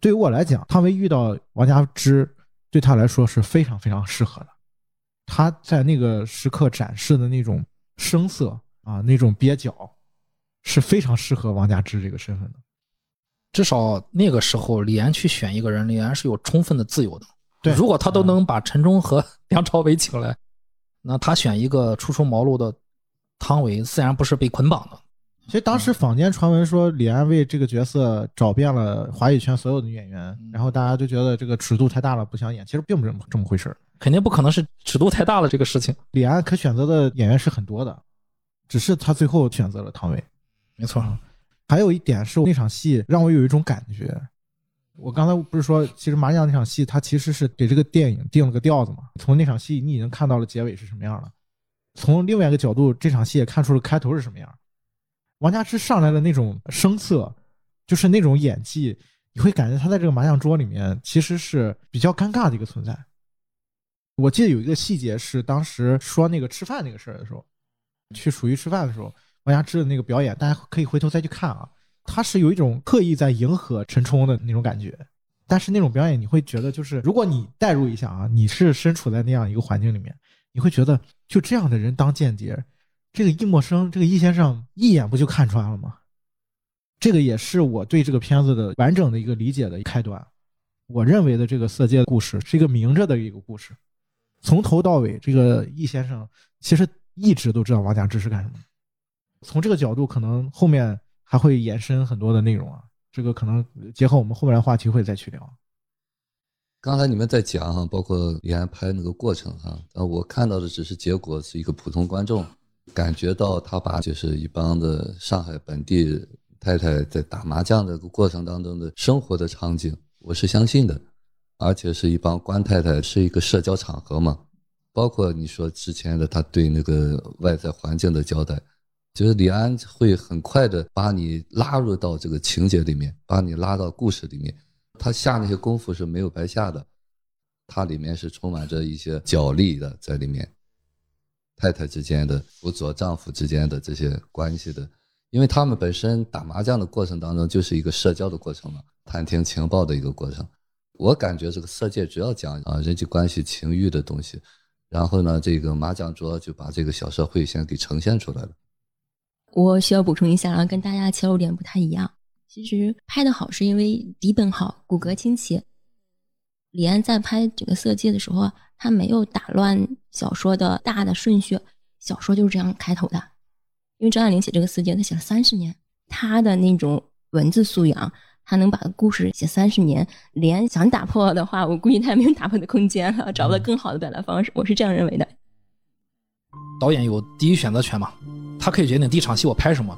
S3: 对于我来讲，汤唯遇到王佳芝，对她来说是非常非常适合的。她在那个时刻展示的那种声色啊，那种蹩脚，是非常适合王佳芝这个身份的。
S2: 至少那个时候，李安去选一个人，李安是有充分的自由的。
S3: 对，
S2: 如果他都能把陈忠和梁朝伟请来，那他选一个初出茅庐的汤唯，自然不是被捆绑的。
S3: 其实当时坊间传闻说，李安为这个角色找遍了华语圈所有的女演员，然后大家就觉得这个尺度太大了，不想演。其实并不是这么回事儿
S2: 肯定不可能是尺度太大了这个事情。
S3: 李安可选择的演员是很多的，只是他最后选择了汤唯。
S2: 没错。
S3: 还有一点是那场戏让我有一种感觉，我刚才不是说，其实麻将那场戏它其实是给这个电影定了个调子嘛。从那场戏你已经看到了结尾是什么样了，从另外一个角度，这场戏也看出了开头是什么样。王家之上来的那种声色，就是那种演技，你会感觉他在这个麻将桌里面其实是比较尴尬的一个存在。我记得有一个细节是当时说那个吃饭那个事儿的时候，去蜀渝吃饭的时候。王家之的那个表演，大家可以回头再去看啊。他是有一种刻意在迎合陈冲的那种感觉，但是那种表演你会觉得，就是如果你代入一下啊，你是身处在那样一个环境里面，你会觉得就这样的人当间谍，这个易默生，这个易先生一眼不就看穿了吗？这个也是我对这个片子的完整的一个理解的开端。我认为的这个色戒故事是一个明着的一个故事，从头到尾，这个易先生其实一直都知道王家之是干什么。从这个角度，可能后面还会延伸很多的内容啊。这个可能结合我们后面的话题会再去聊。
S5: 刚才你们在讲哈，包括李安拍那个过程哈，呃，我看到的只是结果，是一个普通观众感觉到他把就是一帮的上海本地太太在打麻将的过程当中的生活的场景，我是相信的，而且是一帮官太太，是一个社交场合嘛，包括你说之前的他对那个外在环境的交代。就是李安会很快的把你拉入到这个情节里面，把你拉到故事里面，他下那些功夫是没有白下的，它里面是充满着一些角力的在里面，太太之间的辅佐丈夫之间的这些关系的，因为他们本身打麻将的过程当中就是一个社交的过程嘛，探听情报的一个过程。我感觉这个色戒主要讲啊人际关系、情欲的东西，然后呢，这个麻将桌就把这个小社会先给呈现出来了。
S4: 我需要补充一下，然后跟大家切入点不太一样。其实拍的好是因为底本好，骨骼清奇。李安在拍这个《色戒》的时候，他没有打乱小说的大的顺序，小说就是这样开头的。因为张爱玲写这个《色戒》，她写了三十年，她的那种文字素养，她能把故事写三十年。李安想打破的话，我估计他也没有打破的空间了，(laughs) 找不到更好的表达方式。我是这样认为的。
S2: 导演有第一选择权嘛？他可以决定第一场戏我拍什么。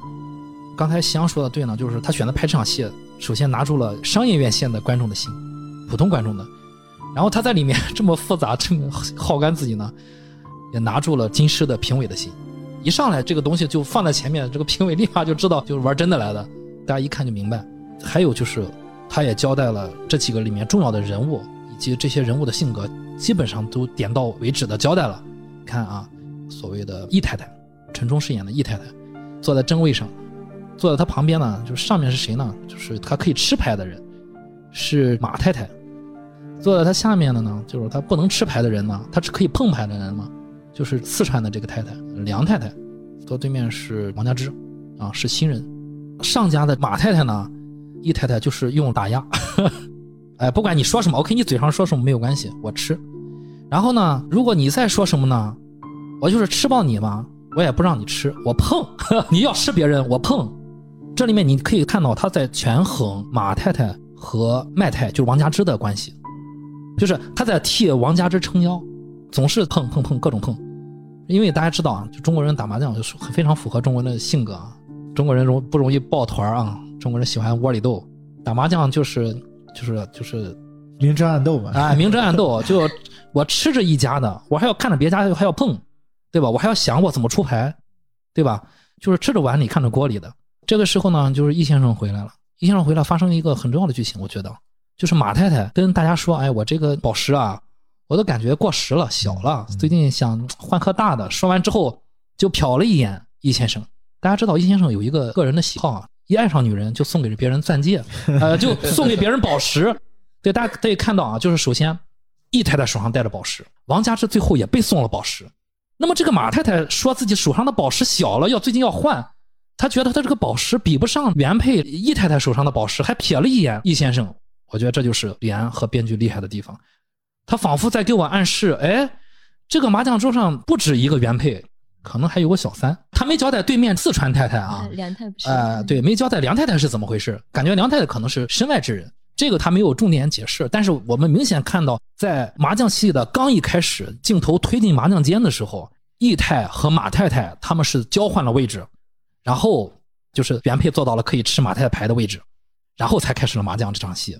S2: 刚才夕阳说的对呢，就是他选择拍这场戏，首先拿住了商业院线的观众的心，普通观众的。然后他在里面这么复杂，这么耗干自己呢，也拿住了金狮的评委的心。一上来这个东西就放在前面，这个评委立马就知道就是玩真的来的，大家一看就明白。还有就是，他也交代了这几个里面重要的人物以及这些人物的性格，基本上都点到为止的交代了。看啊，所谓的易太太。陈冲饰演的易太太坐在正位上，坐在她旁边呢，就是上面是谁呢？就是她可以吃牌的人，是马太太；坐在她下面的呢，就是她不能吃牌的人呢，她是可以碰牌的人嘛，就是四川的这个太太梁太太。坐对面是王家之，啊，是新人。上家的马太太呢，易太太就是用打压，(laughs) 哎，不管你说什么，OK，你嘴上说什么没有关系，我吃。然后呢，如果你再说什么呢，我就是吃爆你嘛。我也不让你吃，我碰，(laughs) 你要吃别人，我碰。这里面你可以看到他在权衡马太太和麦太，就是王家之的关系，就是他在替王家之撑腰，总是碰碰碰各种碰。因为大家知道啊，就中国人打麻将就是非常符合中国人的性格啊，中国人容不容易抱团啊？中国人喜欢窝里斗，打麻将就是就是就是
S3: 明争暗斗嘛。
S2: 哎，明争暗斗，就我吃着一家的，我还要看着别家还要碰。对吧？我还要想我怎么出牌，对吧？就是吃着碗里看着锅里的。这个时候呢，就是易先生回来了。易先生回来，发生了一个很重要的剧情，我觉得就是马太太跟大家说：“哎，我这个宝石啊，我都感觉过时了，小了，最近想换颗大的。”说完之后，就瞟了一眼易先生。大家知道易先生有一个个人的喜好啊，一爱上女人就送给别人钻戒，(laughs) 呃，就送给别人宝石。对，大家可以看到啊，就是首先易太太手上戴着宝石，王家之最后也被送了宝石。那么这个马太太说自己手上的宝石小了，要最近要换，她觉得她这个宝石比不上原配易太太手上的宝石，还瞥了一眼易先生。我觉得这就是李安和编剧厉害的地方，他仿佛在给我暗示，哎，这个麻将桌上不止一个原配，可能还有个小三。他没交代对面四川太太啊，
S4: 梁太不是，
S2: 哎，对，没交代梁太太是怎么回事，感觉梁太太可能是身外之人。这个他没有重点解释，但是我们明显看到，在麻将戏的刚一开始，镜头推进麻将间的时候，易太和马太太他们是交换了位置，然后就是原配坐到了可以吃马太太牌的位置，然后才开始了麻将这场戏。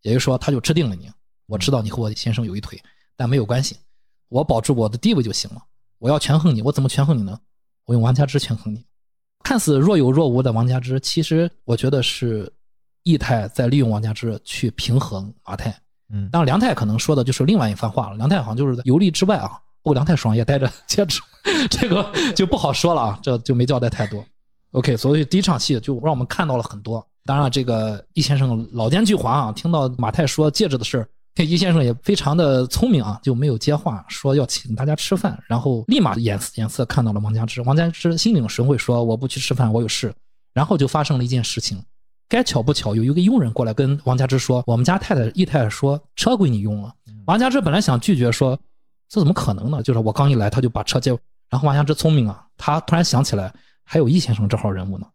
S2: 也就是说，他就制定了你，我知道你和我先生有一腿，但没有关系，我保住我的地位就行了。我要权衡你，我怎么权衡你呢？我用王家之权衡你。看似若有若无的王家之，其实我觉得是。易太在利用王家之去平衡马太，嗯，当然梁太可能说的就是另外一番话了。梁太好像就是游历之外啊，不过梁太手上也戴着 (laughs) 戒指，这个就不好说了啊，这就没交代太多。OK，所以第一场戏就让我们看到了很多。当然，这个易先生老奸巨猾啊，听到马太说戒指的事儿易先生也非常的聪明啊，就没有接话，说要请大家吃饭，然后立马眼眼色看到了王家之，王家之心领神会，说我不去吃饭，我有事。然后就发生了一件事情，该巧不巧，有一个佣人过来跟王家之说，我们家太太易太太说车归你用了。王家之本来想拒绝说，这怎么可能呢？就是我刚一来他就把车借，然后王家之聪明啊，他突然想起来还有易先生这号人物呢，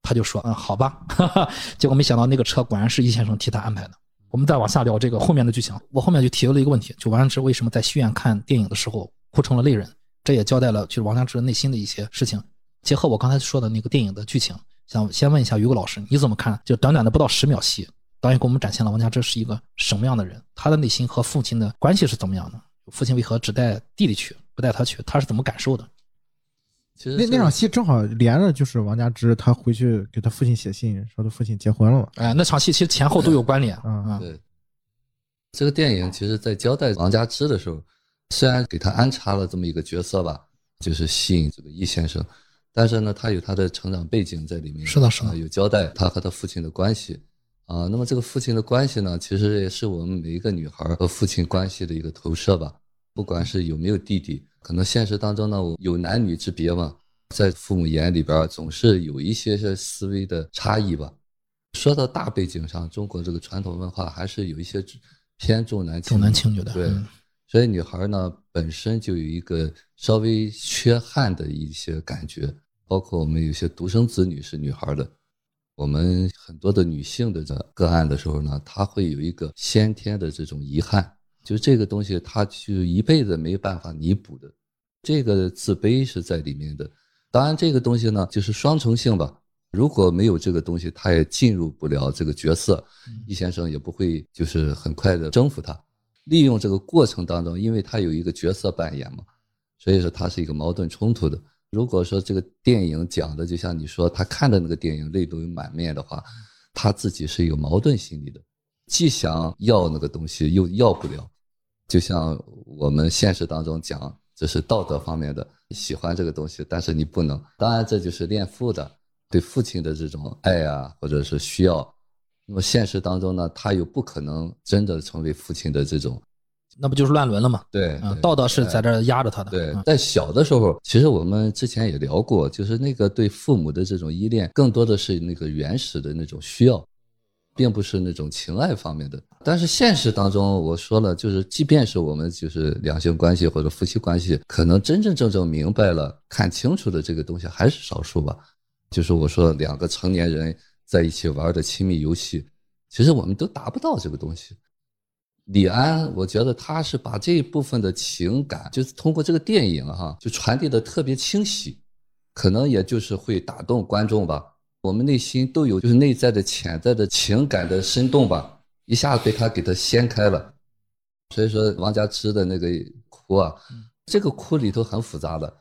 S2: 他就说嗯好吧，(laughs) 结果没想到那个车果然是易先生替他安排的。我们再往下聊这个后面的剧情，我后面就提了一个问题，就王家之为什么在戏院看电影的时候哭成了泪人，这也交代了就是王家之内心的一些事情。结合我刚才说的那个电影的剧情，想先问一下于果老师，你怎么看？就短短的不到十秒戏，导演给我们展现了王家之是一个什么样的人，他的内心和父亲的关系是怎么样的？父亲为何只带弟弟去，不带他去？他是怎么感受的？
S5: 其实
S3: 那那场戏正好连着，就是王家之他回去给他父亲写信，说他父亲结婚了嘛。
S2: 哎，那场戏其实前后都有关联。
S3: 嗯
S2: 嗯，
S5: 对，这个电影其实在交代王家之的时候，虽然给他安插了这么一个角色吧，就是吸引这个易先生，但是呢，他有他的成长背景在里面。
S2: 是的，是的，
S5: 有交代他和他父亲的关系啊。那么这个父亲的关系呢，其实也是我们每一个女孩和父亲关系的一个投射吧。不管是有没有弟弟，可能现实当中呢有男女之别嘛。在父母眼里边，总是有一些些思维的差异吧。说到大背景上，中国这个传统文化还是有一些偏重男轻
S2: 重男轻女的。
S5: 对，所以女孩呢本身就有一个稍微缺憾的一些感觉。包括我们有些独生子女是女孩的，我们很多的女性的这个案的时候呢，她会有一个先天的这种遗憾，就这个东西她就一辈子没办法弥补的，这个自卑是在里面的。当然，这个东西呢，就是双重性吧。如果没有这个东西，他也进入不了这个角色，易先生也不会就是很快的征服他。利用这个过程当中，因为他有一个角色扮演嘛，所以说他是一个矛盾冲突的。如果说这个电影讲的就像你说他看的那个电影泪流满面的话，他自己是有矛盾心理的，既想要那个东西又要不了，就像我们现实当中讲。这是道德方面的，喜欢这个东西，但是你不能。当然，这就是恋父的对父亲的这种爱啊，或者是需要。那么现实当中呢，他又不可能真的成为父亲的这种，
S2: 那不就是乱伦了吗？
S5: 对，
S2: 道德是在这压着他的。
S5: 对，在小的时候，其实我们之前也聊过，就是那个对父母的这种依恋，更多的是那个原始的那种需要。并不是那种情爱方面的，但是现实当中，我说了，就是即便是我们就是两性关系或者夫妻关系，可能真真正正明白了、看清楚的这个东西还是少数吧。就是我说两个成年人在一起玩的亲密游戏，其实我们都达不到这个东西。李安，我觉得他是把这一部分的情感，就是通过这个电影哈，就传递的特别清晰，可能也就是会打动观众吧。我们内心都有，就是内在的潜在的情感的生动吧，一下子被他给他掀开了。所以说，王家之的那个哭啊，这个哭里头很复杂的，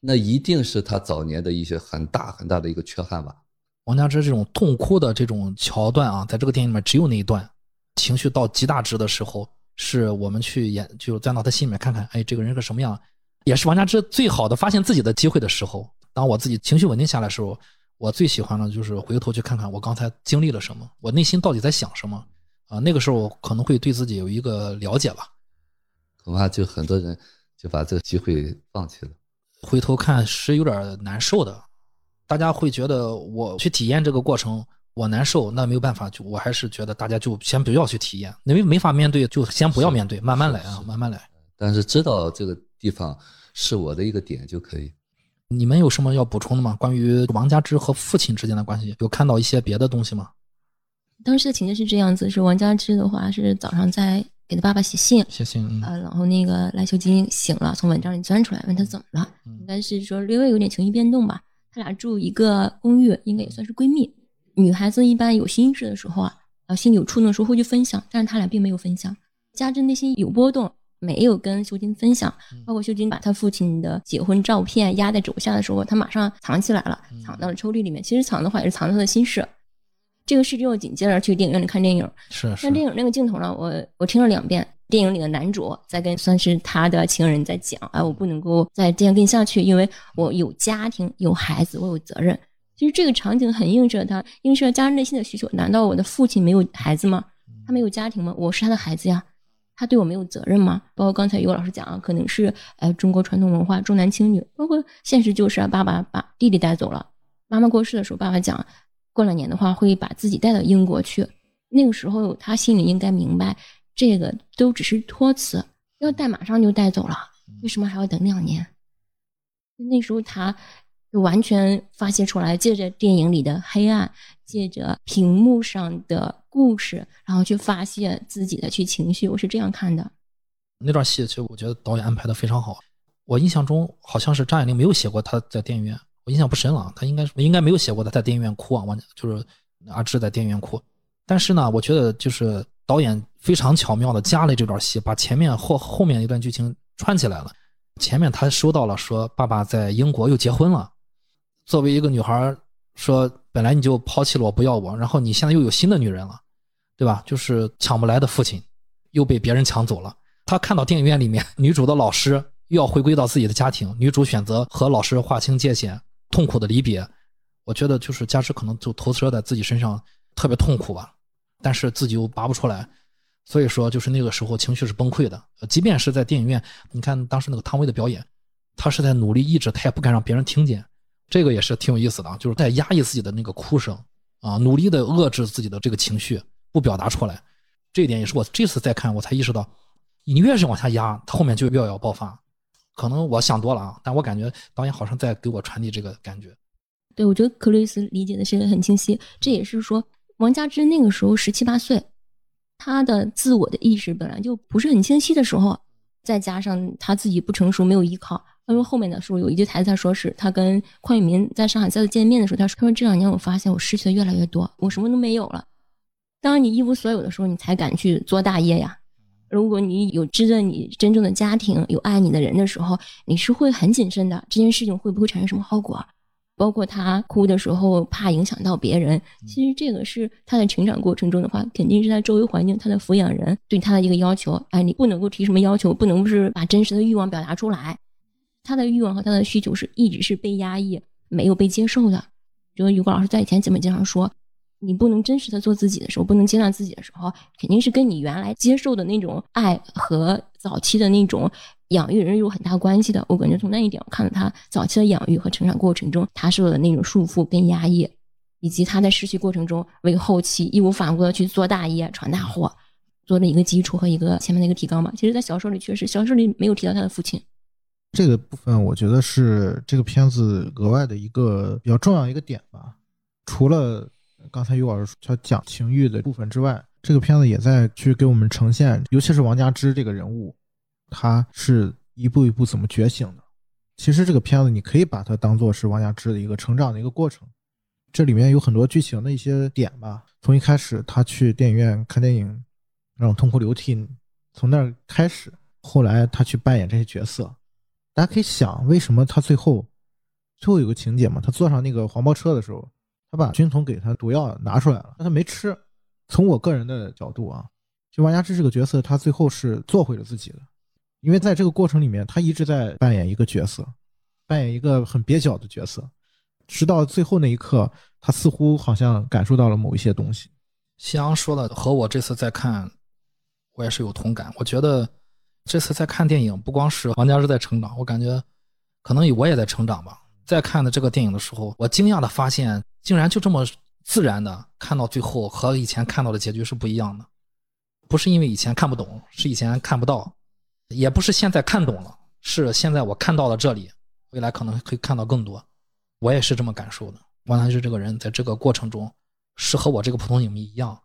S5: 那一定是他早年的一些很大很大的一个缺憾吧。
S2: 王家之这种痛哭的这种桥段啊，在这个电影里面只有那一段，情绪到极大值的时候，是我们去演，就钻到他心里面看看，哎，这个人是什么样，也是王家之最好的发现自己的机会的时候。当我自己情绪稳定下来的时候。我最喜欢的就是回头去看看我刚才经历了什么，我内心到底在想什么啊？那个时候可能会对自己有一个了解吧。
S5: 恐怕就很多人就把这个机会放弃了。
S2: 回头看是有点难受的，大家会觉得我去体验这个过程我难受，那没有办法，就我还是觉得大家就先不要去体验，因为没法面对，就先不要面对，慢慢来啊，慢慢来。
S5: 但是知道这个地方是我的一个点就可以。
S2: 你们有什么要补充的吗？关于王家之和父亲之间的关系，有看到一些别的东西吗？
S4: 当时的情节是这样子：是王家之的话是早上在给他爸爸写信，
S2: 写信
S4: 啊，然后那个赖秀金醒了，从蚊帐里钻出来，问他怎么了，应该是说略微有点情绪变动吧。他俩住一个公寓，应该也算是闺蜜。女孩子一般有心事的时候啊，啊，心里有触动的时候会去分享，但是他俩并没有分享。家之内心有波动。没有跟秀晶分享，包括秀晶把他父亲的结婚照片压在肘下的时候，他马上藏起来了，藏到了抽屉里面。其实藏的话也是藏他的心事。这个事之后，紧接着去电影院里看电影。
S2: 是是。
S4: 看电影那个镜头呢，我我听了两遍。电影里的男主在跟算是他的情人在讲，哎，我不能够再这样跟下去，因为我有家庭，有孩子，我有责任。其实这个场景很映射他，映射家人内心的需求。难道我的父亲没有孩子吗？他没有家庭吗？我是他的孩子呀，他对我没有责任吗？包括刚才有老师讲啊，可能是呃中国传统文化重男轻女，包括现实就是啊，爸爸把弟弟带走了，妈妈过世的时候，爸爸讲过两年的话会把自己带到英国去，那个时候他心里应该明白，这个都只是托词，要带马上就带走了，为什么还要等两年？那时候他就完全发泄出来，借着电影里的黑暗，借着屏幕上的故事，然后去发泄自己的去情绪。我是这样看的。
S2: 那段戏其实我觉得导演安排的非常好。我印象中好像是张爱玲没有写过她在电影院，我印象不深了。她应该应该没有写过她在电影院哭啊，我就是阿芝在电影院哭。但是呢，我觉得就是导演非常巧妙的加了这段戏，把前面后后面一段剧情串起来了。前面他收到了说爸爸在英国又结婚了，作为一个女孩说本来你就抛弃了我不要我，然后你现在又有新的女人了，对吧？就是抢不来的父亲又被别人抢走了。他看到电影院里面女主的老师又要回归到自己的家庭，女主选择和老师划清界限，痛苦的离别。我觉得就是加之可能就投射在自己身上特别痛苦吧，但是自己又拔不出来。所以说，就是那个时候情绪是崩溃的。即便是在电影院，你看当时那个汤唯的表演，她是在努力抑制，她也不敢让别人听见。这个也是挺有意思的啊，就是在压抑自己的那个哭声啊，努力的遏制自己的这个情绪，不表达出来。这一点也是我这次再看，我才意识到，你越是往下压，他后面就越要爆发。可能我想多了啊，但我感觉导演好像在给我传递这个感觉。
S4: 对，我觉得克里斯理解的是很清晰。这也是说，王佳芝那个时候十七八岁。他的自我的意识本来就不是很清晰的时候，再加上他自己不成熟，没有依靠。因为后面的时候有一句台词，他说是他跟邝裕民在上海再次见面的时候，他说：“他说这两年我发现我失去的越来越多，我什么都没有了。当你一无所有的时候，你才敢去做大业呀。如果你有知着你真正的家庭，有爱你的人的时候，你是会很谨慎的。这件事情会不会产生什么后果？”包括他哭的时候怕影响到别人，其实这个是他的成长过程中的话，肯定是他周围环境、他的抚养人对他的一个要求。哎，你不能够提什么要求，不能是把真实的欲望表达出来。他的欲望和他的需求是一直是被压抑、没有被接受的。就于果老师在以前节目经常说，你不能真实的做自己的时候，不能接纳自己的时候，肯定是跟你原来接受的那种爱和早期的那种。养育人有很大关系的，我感觉从那一点，我看到他早期的养育和成长过程中，他受的那种束缚跟压抑，以及他在失去过程中为后期义无反顾的去做大业、闯大祸，做了一个基础和一个前面的一个提纲吧。其实，在小说里确实，小说里没有提到他的父亲。
S3: 这个部分，我觉得是这个片子额外的一个比较重要一个点吧。除了刚才于老师他讲情欲的部分之外，这个片子也在去给我们呈现，尤其是王佳芝这个人物。他是一步一步怎么觉醒的？其实这个片子你可以把它当做是王佳芝的一个成长的一个过程。这里面有很多剧情的一些点吧。从一开始他去电影院看电影，让我痛哭流涕，从那儿开始，后来他去扮演这些角色。大家可以想，为什么他最后最后有个情节嘛？他坐上那个黄包车的时候，他把军统给他毒药拿出来了，但他没吃。从我个人的角度啊，就王佳芝这个角色，他最后是做回了自己的。因为在这个过程里面，他一直在扮演一个角色，扮演一个很蹩脚的角色，直到最后那一刻，他似乎好像感受到了某一些东西。
S2: 夕阳说的和我这次在看，我也是有同感。我觉得这次在看电影，不光是王佳芝在成长，我感觉可能我也在成长吧。在看的这个电影的时候，我惊讶的发现，竟然就这么自然的看到最后，和以前看到的结局是不一样的。不是因为以前看不懂，是以前看不到。也不是现在看懂了，是现在我看到了这里，未来可能可以看到更多。我也是这么感受的。王佳芝这个人，在这个过程中，是和我这个普通影迷一样，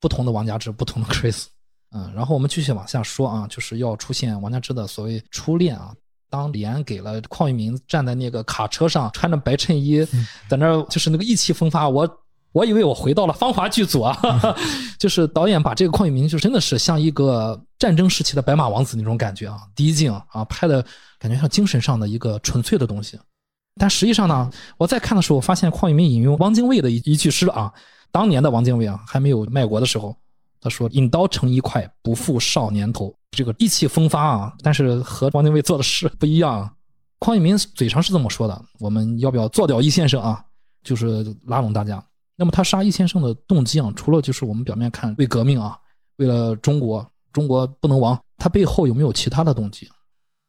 S2: 不同的王佳芝，不同的 Chris。嗯，然后我们继续往下说啊，就是要出现王佳芝的所谓初恋啊。当李安给了邝裕民站在那个卡车上，穿着白衬衣，在那就是那个意气风发，我。我以为我回到了芳华剧组啊，(laughs) 就是导演把这个邝裕民就真的是像一个战争时期的白马王子那种感觉啊，第一镜啊，拍的感觉像精神上的一个纯粹的东西。但实际上呢，我在看的时候发现邝裕民引用汪精卫的一一句诗啊，当年的汪精卫啊还没有卖国的时候，他说“引刀成一快，不负少年头”，这个意气风发啊，但是和汪精卫做的事不一样。邝裕民嘴上是这么说的：“我们要不要做掉易先生啊？”就是拉拢大家。那么他杀易先生的动机啊，除了就是我们表面看为革命啊，为了中国，中国不能亡，他背后有没有其他的动机？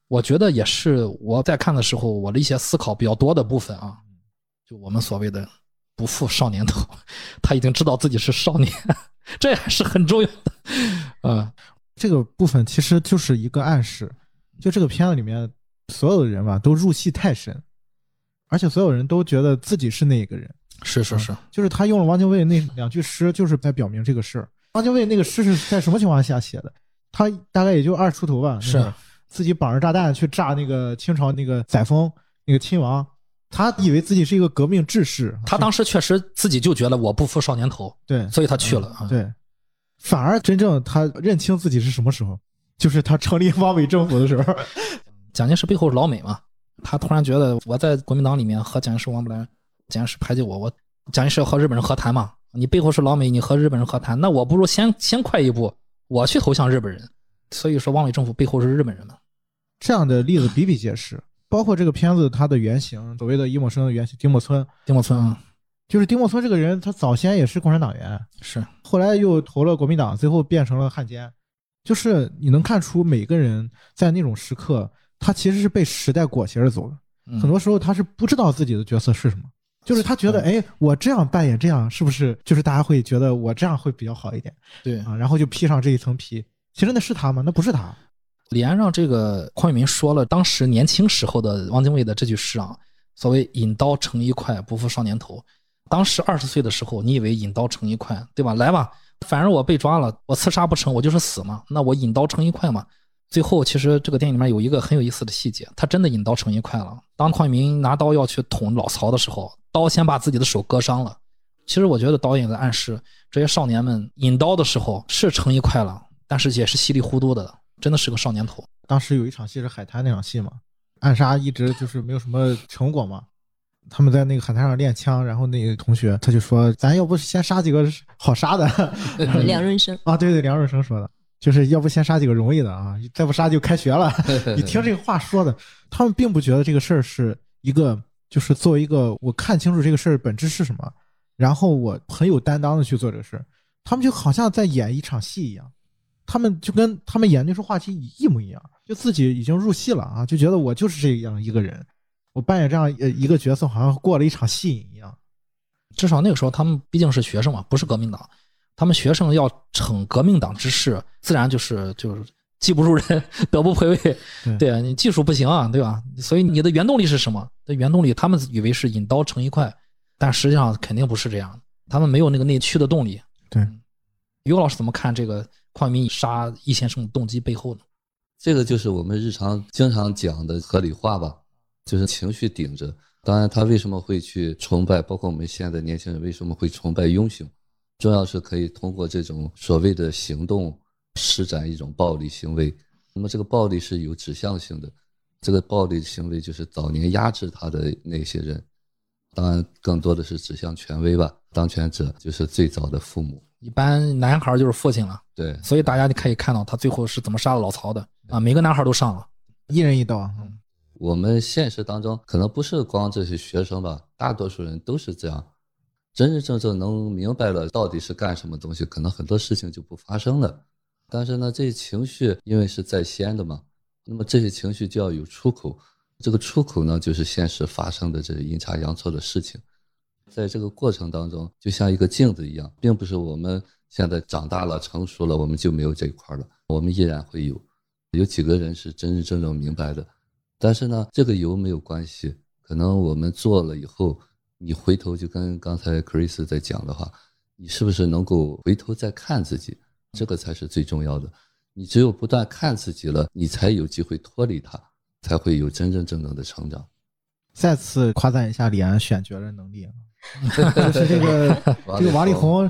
S2: 我觉得也是我在看的时候，我的一些思考比较多的部分啊，就我们所谓的不负少年头，(laughs) 他已经知道自己是少年，这还是很重要的。呃，
S3: 这个部分其实就是一个暗示，就这个片子里面所有的人吧，都入戏太深，而且所有人都觉得自己是那一个人。
S2: 是是是，
S3: 就是他用了汪精卫那两句诗，就是在表明这个事儿。汪精卫那个诗是在什么情况下写的？他大概也就二出头吧，
S2: 是
S3: 自己绑着炸弹去炸那个清朝那个载沣那个亲王，他以为自己是一个革命志士。
S2: 他当时确实自己就觉得我不负少年头，
S3: 对，
S2: 所以他去了。
S3: 对，反而真正他认清自己是什么时候，就是他成立汪伪政府的时候。(laughs)
S2: 蒋介石背后是老美嘛？他突然觉得我在国民党里面和蒋介石玩不来。蒋介石排挤我，我蒋介石要和日本人和谈嘛？你背后是老美，你和日本人和谈，那我不如先先快一步，我去投降日本人。所以说，汪伪政府背后是日本人嘛？
S3: 这样的例子比比皆是，包括这个片子它的原型，所谓的伊莫生的原型丁默村。
S2: 丁默村啊，
S3: 就是丁默村这个人，他早先也是共产党员，
S2: 是
S3: 后来又投了国民党，最后变成了汉奸。就是你能看出每个人在那种时刻，他其实是被时代裹挟着走的。很多时候他是不知道自己的角色是什么。就是他觉得，哎，我这样扮演这样，是不是就是大家会觉得我这样会比较好一点？
S2: 对
S3: 啊，然后就披上这一层皮。其实那是他吗？那不是他。
S2: 李安让这个匡宇民说了当时年轻时候的汪精卫的这句诗啊，所谓“引刀成一快，不负少年头”。当时二十岁的时候，你以为引刀成一快，对吧？来吧，反正我被抓了，我刺杀不成，我就是死嘛。那我引刀成一快嘛。最后，其实这个电影里面有一个很有意思的细节，他真的引刀成一快了。当匡宇民拿刀要去捅老曹的时候。刀先把自己的手割伤了。其实我觉得导演在暗示这些少年们引刀的时候是成一块了，但是也是稀里糊涂的，真的是个少年头。
S3: 当时有一场戏是海滩那场戏嘛，暗杀一直就是没有什么成果嘛。他们在那个海滩上练枪，然后那个同学他就说：“咱要不先杀几个好杀的。”
S4: 梁润生
S3: 啊，对对，梁润生说的，就是要不先杀几个容易的啊，再不杀就开学了。(laughs) 你听这个话说的，他们并不觉得这个事儿是一个。就是作为一个，我看清楚这个事儿本质是什么，然后我很有担当的去做这个事儿。他们就好像在演一场戏一样，他们就跟他们演那出话题一模一样，就自己已经入戏了啊，就觉得我就是这样一个人，我扮演这样呃一个角色，好像过了一场戏一样。
S2: 至少那个时候他们毕竟是学生嘛，不是革命党，他们学生要逞革命党之势，自然就是就是。技不如人，(laughs) 德不配位，对啊，你技术不行啊，对吧？所以你的原动力是什么？的原动力，他们以为是引刀成一块，但实际上肯定不是这样。他们没有那个内驱的动力。
S3: 对，
S2: 于老师怎么看这个邝明杀易先生动机背后呢？
S5: 这个就是我们日常经常讲的合理化吧，就是情绪顶着。当然，他为什么会去崇拜？包括我们现在年轻人为什么会崇拜英雄？重要是可以通过这种所谓的行动。施展一种暴力行为，那么这个暴力是有指向性的，这个暴力行为就是早年压制他的那些人，当然更多的是指向权威吧，当权者就是最早的父母，
S2: 一般男孩就是父亲了，
S5: 对，
S2: 所以大家就可以看到他最后是怎么杀了老曹的啊，每个男孩都上了，
S3: 一人一刀。
S5: 我们现实当中可能不是光这些学生吧，大多数人都是这样，真真正正能明白了到底是干什么东西，可能很多事情就不发生了。但是呢，这些情绪因为是在先的嘛，那么这些情绪就要有出口，这个出口呢，就是现实发生的这阴差阳错的事情，在这个过程当中，就像一个镜子一样，并不是我们现在长大了、成熟了，我们就没有这一块了，我们依然会有。有几个人是真真正正明白的，但是呢，这个有没有关系？可能我们做了以后，你回头就跟刚才 Chris 在讲的话，你是不是能够回头再看自己？这个才是最重要的。你只有不断看自己了，你才有机会脱离它，才会有真真正正的成长。
S3: 再次夸赞一下李安选角的能力！(laughs) 就是这个 (laughs) 这个王力宏，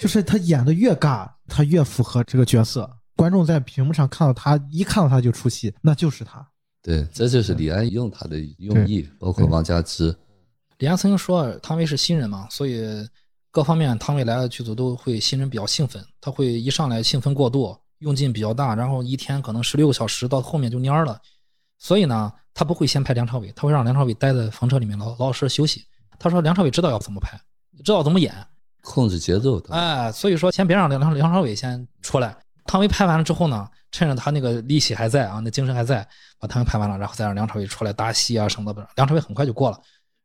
S3: 就是他演的越尬，他越符合这个角色。观众在屏幕上看到他，一看到他就出戏，那就是他。
S5: 对，这就是李安用他的用意，包括王家之。
S2: 李安曾经说，汤唯是新人嘛，所以。各方面，汤唯来了剧组都会新人比较兴奋，他会一上来兴奋过度，用劲比较大，然后一天可能十六个小时，到后面就蔫了。所以呢，他不会先拍梁朝伟，他会让梁朝伟待在房车里面老老老实实休息。他说梁朝伟知道要怎么拍，知道怎么演，
S5: 控制节奏的。
S2: 哎，所以说先别让梁梁梁朝伟先出来，汤唯拍完了之后呢，趁着他那个力气还在啊，那精神还在，把汤唯拍完了，然后再让梁朝伟出来搭戏啊什么的。梁朝伟很快就过了。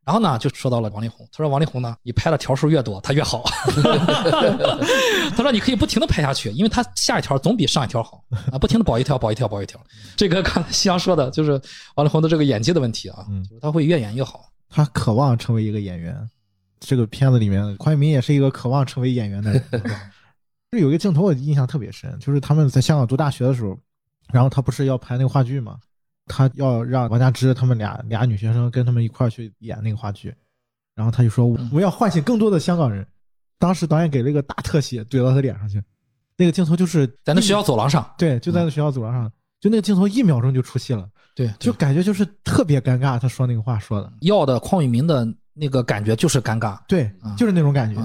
S2: 然后呢，就说到了王力宏。他说：“王力宏呢，你拍的条数越多，他越好。(laughs) (laughs) 他说你可以不停的拍下去，因为他下一条总比上一条好啊，不停的保一条，保一条，保一条。这个刚才夕阳说的就是王力宏的这个演技的问题啊，就是他会越演越好。
S3: 他渴望成为一个演员。这个片子里面，黄晓明也是一个渴望成为演员的人。(laughs) 就有一个镜头我印象特别深，就是他们在香港读大学的时候，然后他不是要拍那个话剧嘛？他要让王佳芝他们俩俩女学生跟他们一块儿去演那个话剧，然后他就说我们要唤醒更多的香港人。当时导演给了一个大特写怼到他脸上去，那个镜头就是
S2: 在那学校走廊上，
S3: 对，就在那学校走廊上，就那个镜头一秒钟就出戏了，
S2: 对，
S3: 就感觉就是特别尴尬。他说那个话说的，
S2: 要的邝宇明的那个感觉就是尴尬，
S3: 对，就是那种感觉。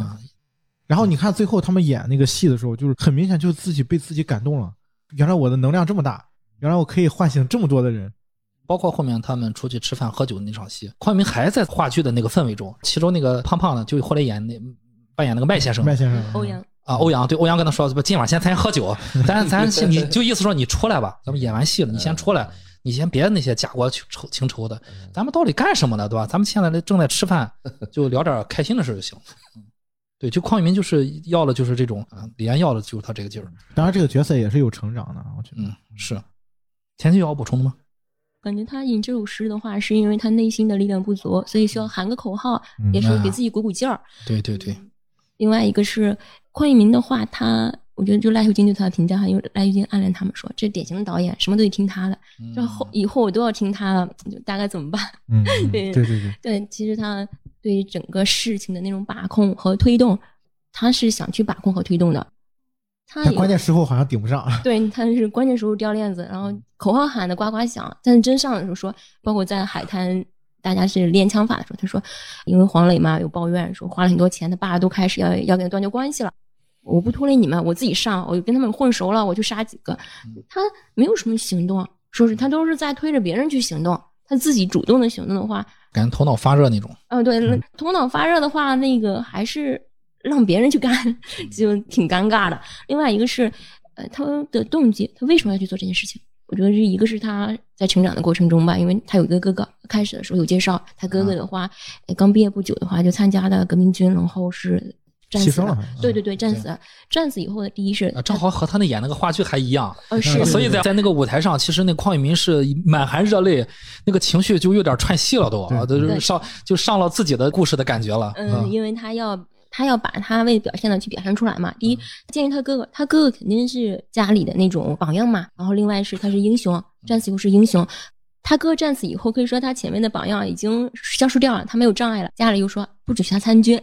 S3: 然后你看最后他们演那个戏的时候，就是很明显就是自己被自己感动了，原来我的能量这么大。原来我可以唤醒这么多的人，
S2: 包括后面他们出去吃饭喝酒的那场戏，邝明还在话剧的那个氛围中。其中那个胖胖的就后来演那扮演那个麦先生，
S3: 麦先生，
S4: 欧阳。
S2: 啊，欧阳对欧阳跟他说，今晚先咱喝酒，咱 (laughs) 咱你就意思说你出来吧，咱们演完戏了，你先出来，(laughs) 你先别那些家国仇情仇的，咱们到底干什么呢，对吧？咱们现在正在吃饭，就聊点开心的事就行。(laughs) 对，就邝裕民就是要的就是这种啊，李安要的就是他这个劲儿。
S3: 当然，这个角色也是有成长的，我觉得。
S2: 嗯，是。前期有要补充的吗？
S4: 感觉他引这首诗的话，是因为他内心的力量不足，所以需要喊个口号，也是给自己鼓鼓劲儿。
S2: 对对对。
S4: 另外一个是邝裕民的话，他我觉得就赖秀金对他的评价，还有赖秀金暗恋他们说，这典型的导演，什么都得听他的，就后以后我都要听他的，就大概怎么办？
S3: 嗯，(laughs) 对对对对。
S4: 对，其实他对于整个事情的那种把控和推动，他是想去把控和推动的。他
S3: 关键时候好像顶不上，
S4: 对，他是关键时候掉链子，然后口号喊的呱呱响，但是真上的时候说，包括在海滩大家是练枪法的时候，他说，因为黄磊嘛有抱怨说花了很多钱，他爸都开始要要跟他断绝关系了，我不拖累你们，我自己上，我就跟他们混熟了，我就杀几个，他没有什么行动，说是他都是在推着别人去行动，他自己主动的行动的话，
S2: 感觉头脑发热那种，
S4: 嗯，对，头脑发热的话，那个还是。让别人去干 (laughs) 就挺尴尬的。另外一个是，呃，他的动机，他为什么要去做这件事情？我觉得是一个是他在成长的过程中吧，因为他有一个哥哥，开始的时候有介绍，他哥哥的话，刚毕业不久的话就参加了革命军，然后是战死了。对对对，战死，战死以后的第一是
S2: 正好和他那演那个话剧还一样，
S4: 呃是，
S2: 所以在在那个舞台上，其实那邝裕民是满含热泪，那个情绪就有点串戏了，都都是上就上了自己的故事的感觉了。
S4: 嗯，因为他要。他要把他为表现的去表现出来嘛。第一，鉴于他哥哥，他哥哥肯定是家里的那种榜样嘛。然后另外是他是英雄，战死以后是英雄。他哥战死以后，可以说他前面的榜样已经消失掉了，他没有障碍了。家里又说不准许他参军。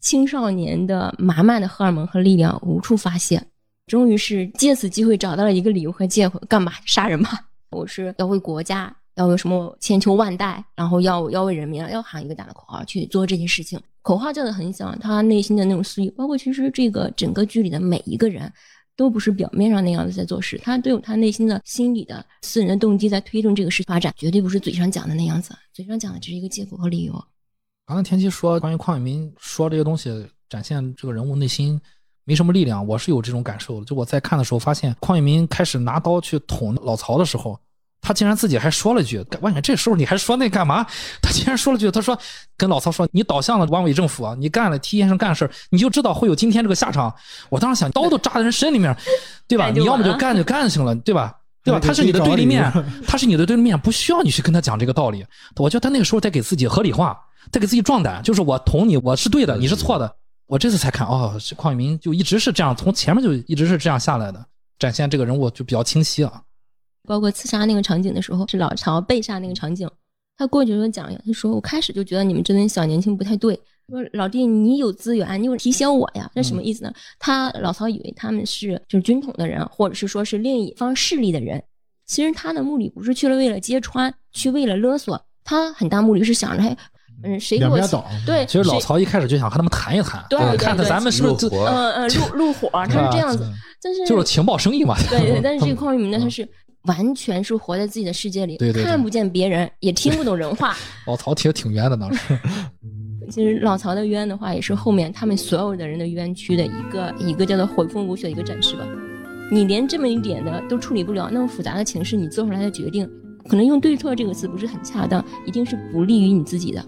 S4: 青少年的满满的荷尔蒙和力量无处发泄，终于是借此机会找到了一个理由和借口，干嘛杀人嘛？(laughs) 我是要为国家。要有什么千秋万代，然后要要为人民，要喊一个大的口号去做这件事情。口号叫的很响，他内心的那种私欲，包括其实这个整个剧里的每一个人，都不是表面上那样子在做事，他都有他内心的心理的私人的动机在推动这个事发展，绝对不是嘴上讲的那样子。嘴上讲的只是一个借口和理由。
S2: 刚才田七说关于邝永民说这些东西，展现这个人物内心没什么力量，我是有这种感受的。就我在看的时候，发现邝永民开始拿刀去捅老曹的时候。他竟然自己还说了句：“我你这时候你还说那干嘛？”他竟然说了句：“他说跟老曹说，你倒向了汪伪政府啊，你干了替先生干事你就知道会有今天这个下场。”我当时想，刀都扎在人身里面，对吧？你要么就干就干行了，(laughs) 对吧？对吧？他是你的对立面，他是你的对立面，不需要你去跟他讲这个道理。我觉得他那个时候在给自己合理化，在给自己壮胆，就是我捅你，我是对的，你是错的。我这次才看，哦，邝裕民就一直是这样，从前面就一直是这样下来的，展现这个人物就比较清晰啊。
S4: 包括刺杀那个场景的时候，是老曹被杀那个场景，他过去说讲，他说我开始就觉得你们这群小年轻不太对，说老弟你有资源，你有提醒我呀，那什么意思呢？他老曹以为他们是就是军统的人，或者是说是另一方势力的人，其实他的目的不是去了为了揭穿，去为了勒索，他很大目的是想着，嗯，谁给我对，
S2: 其实老曹一开始就想和他们谈一谈，
S4: 对，
S2: 看看咱们是不是
S4: 嗯嗯入入伙，他是这样子，但是
S2: 就是情报生意嘛，
S4: 对对，(laughs) 但是这个邝裕民呢，他是。完全是活在自己的世界里，看不见别人，也听不懂人话。(laughs)
S2: 老曹其实挺冤的当时。(laughs)
S4: 其实老曹的冤的话，也是后面他们所有的人的冤屈的一个一个叫做回风无雪的一个展示吧。你连这么一点的都处理不了，那么复杂的情势，你做出来的决定，可能用对错这个词不是很恰当，一定是不利于你自己的。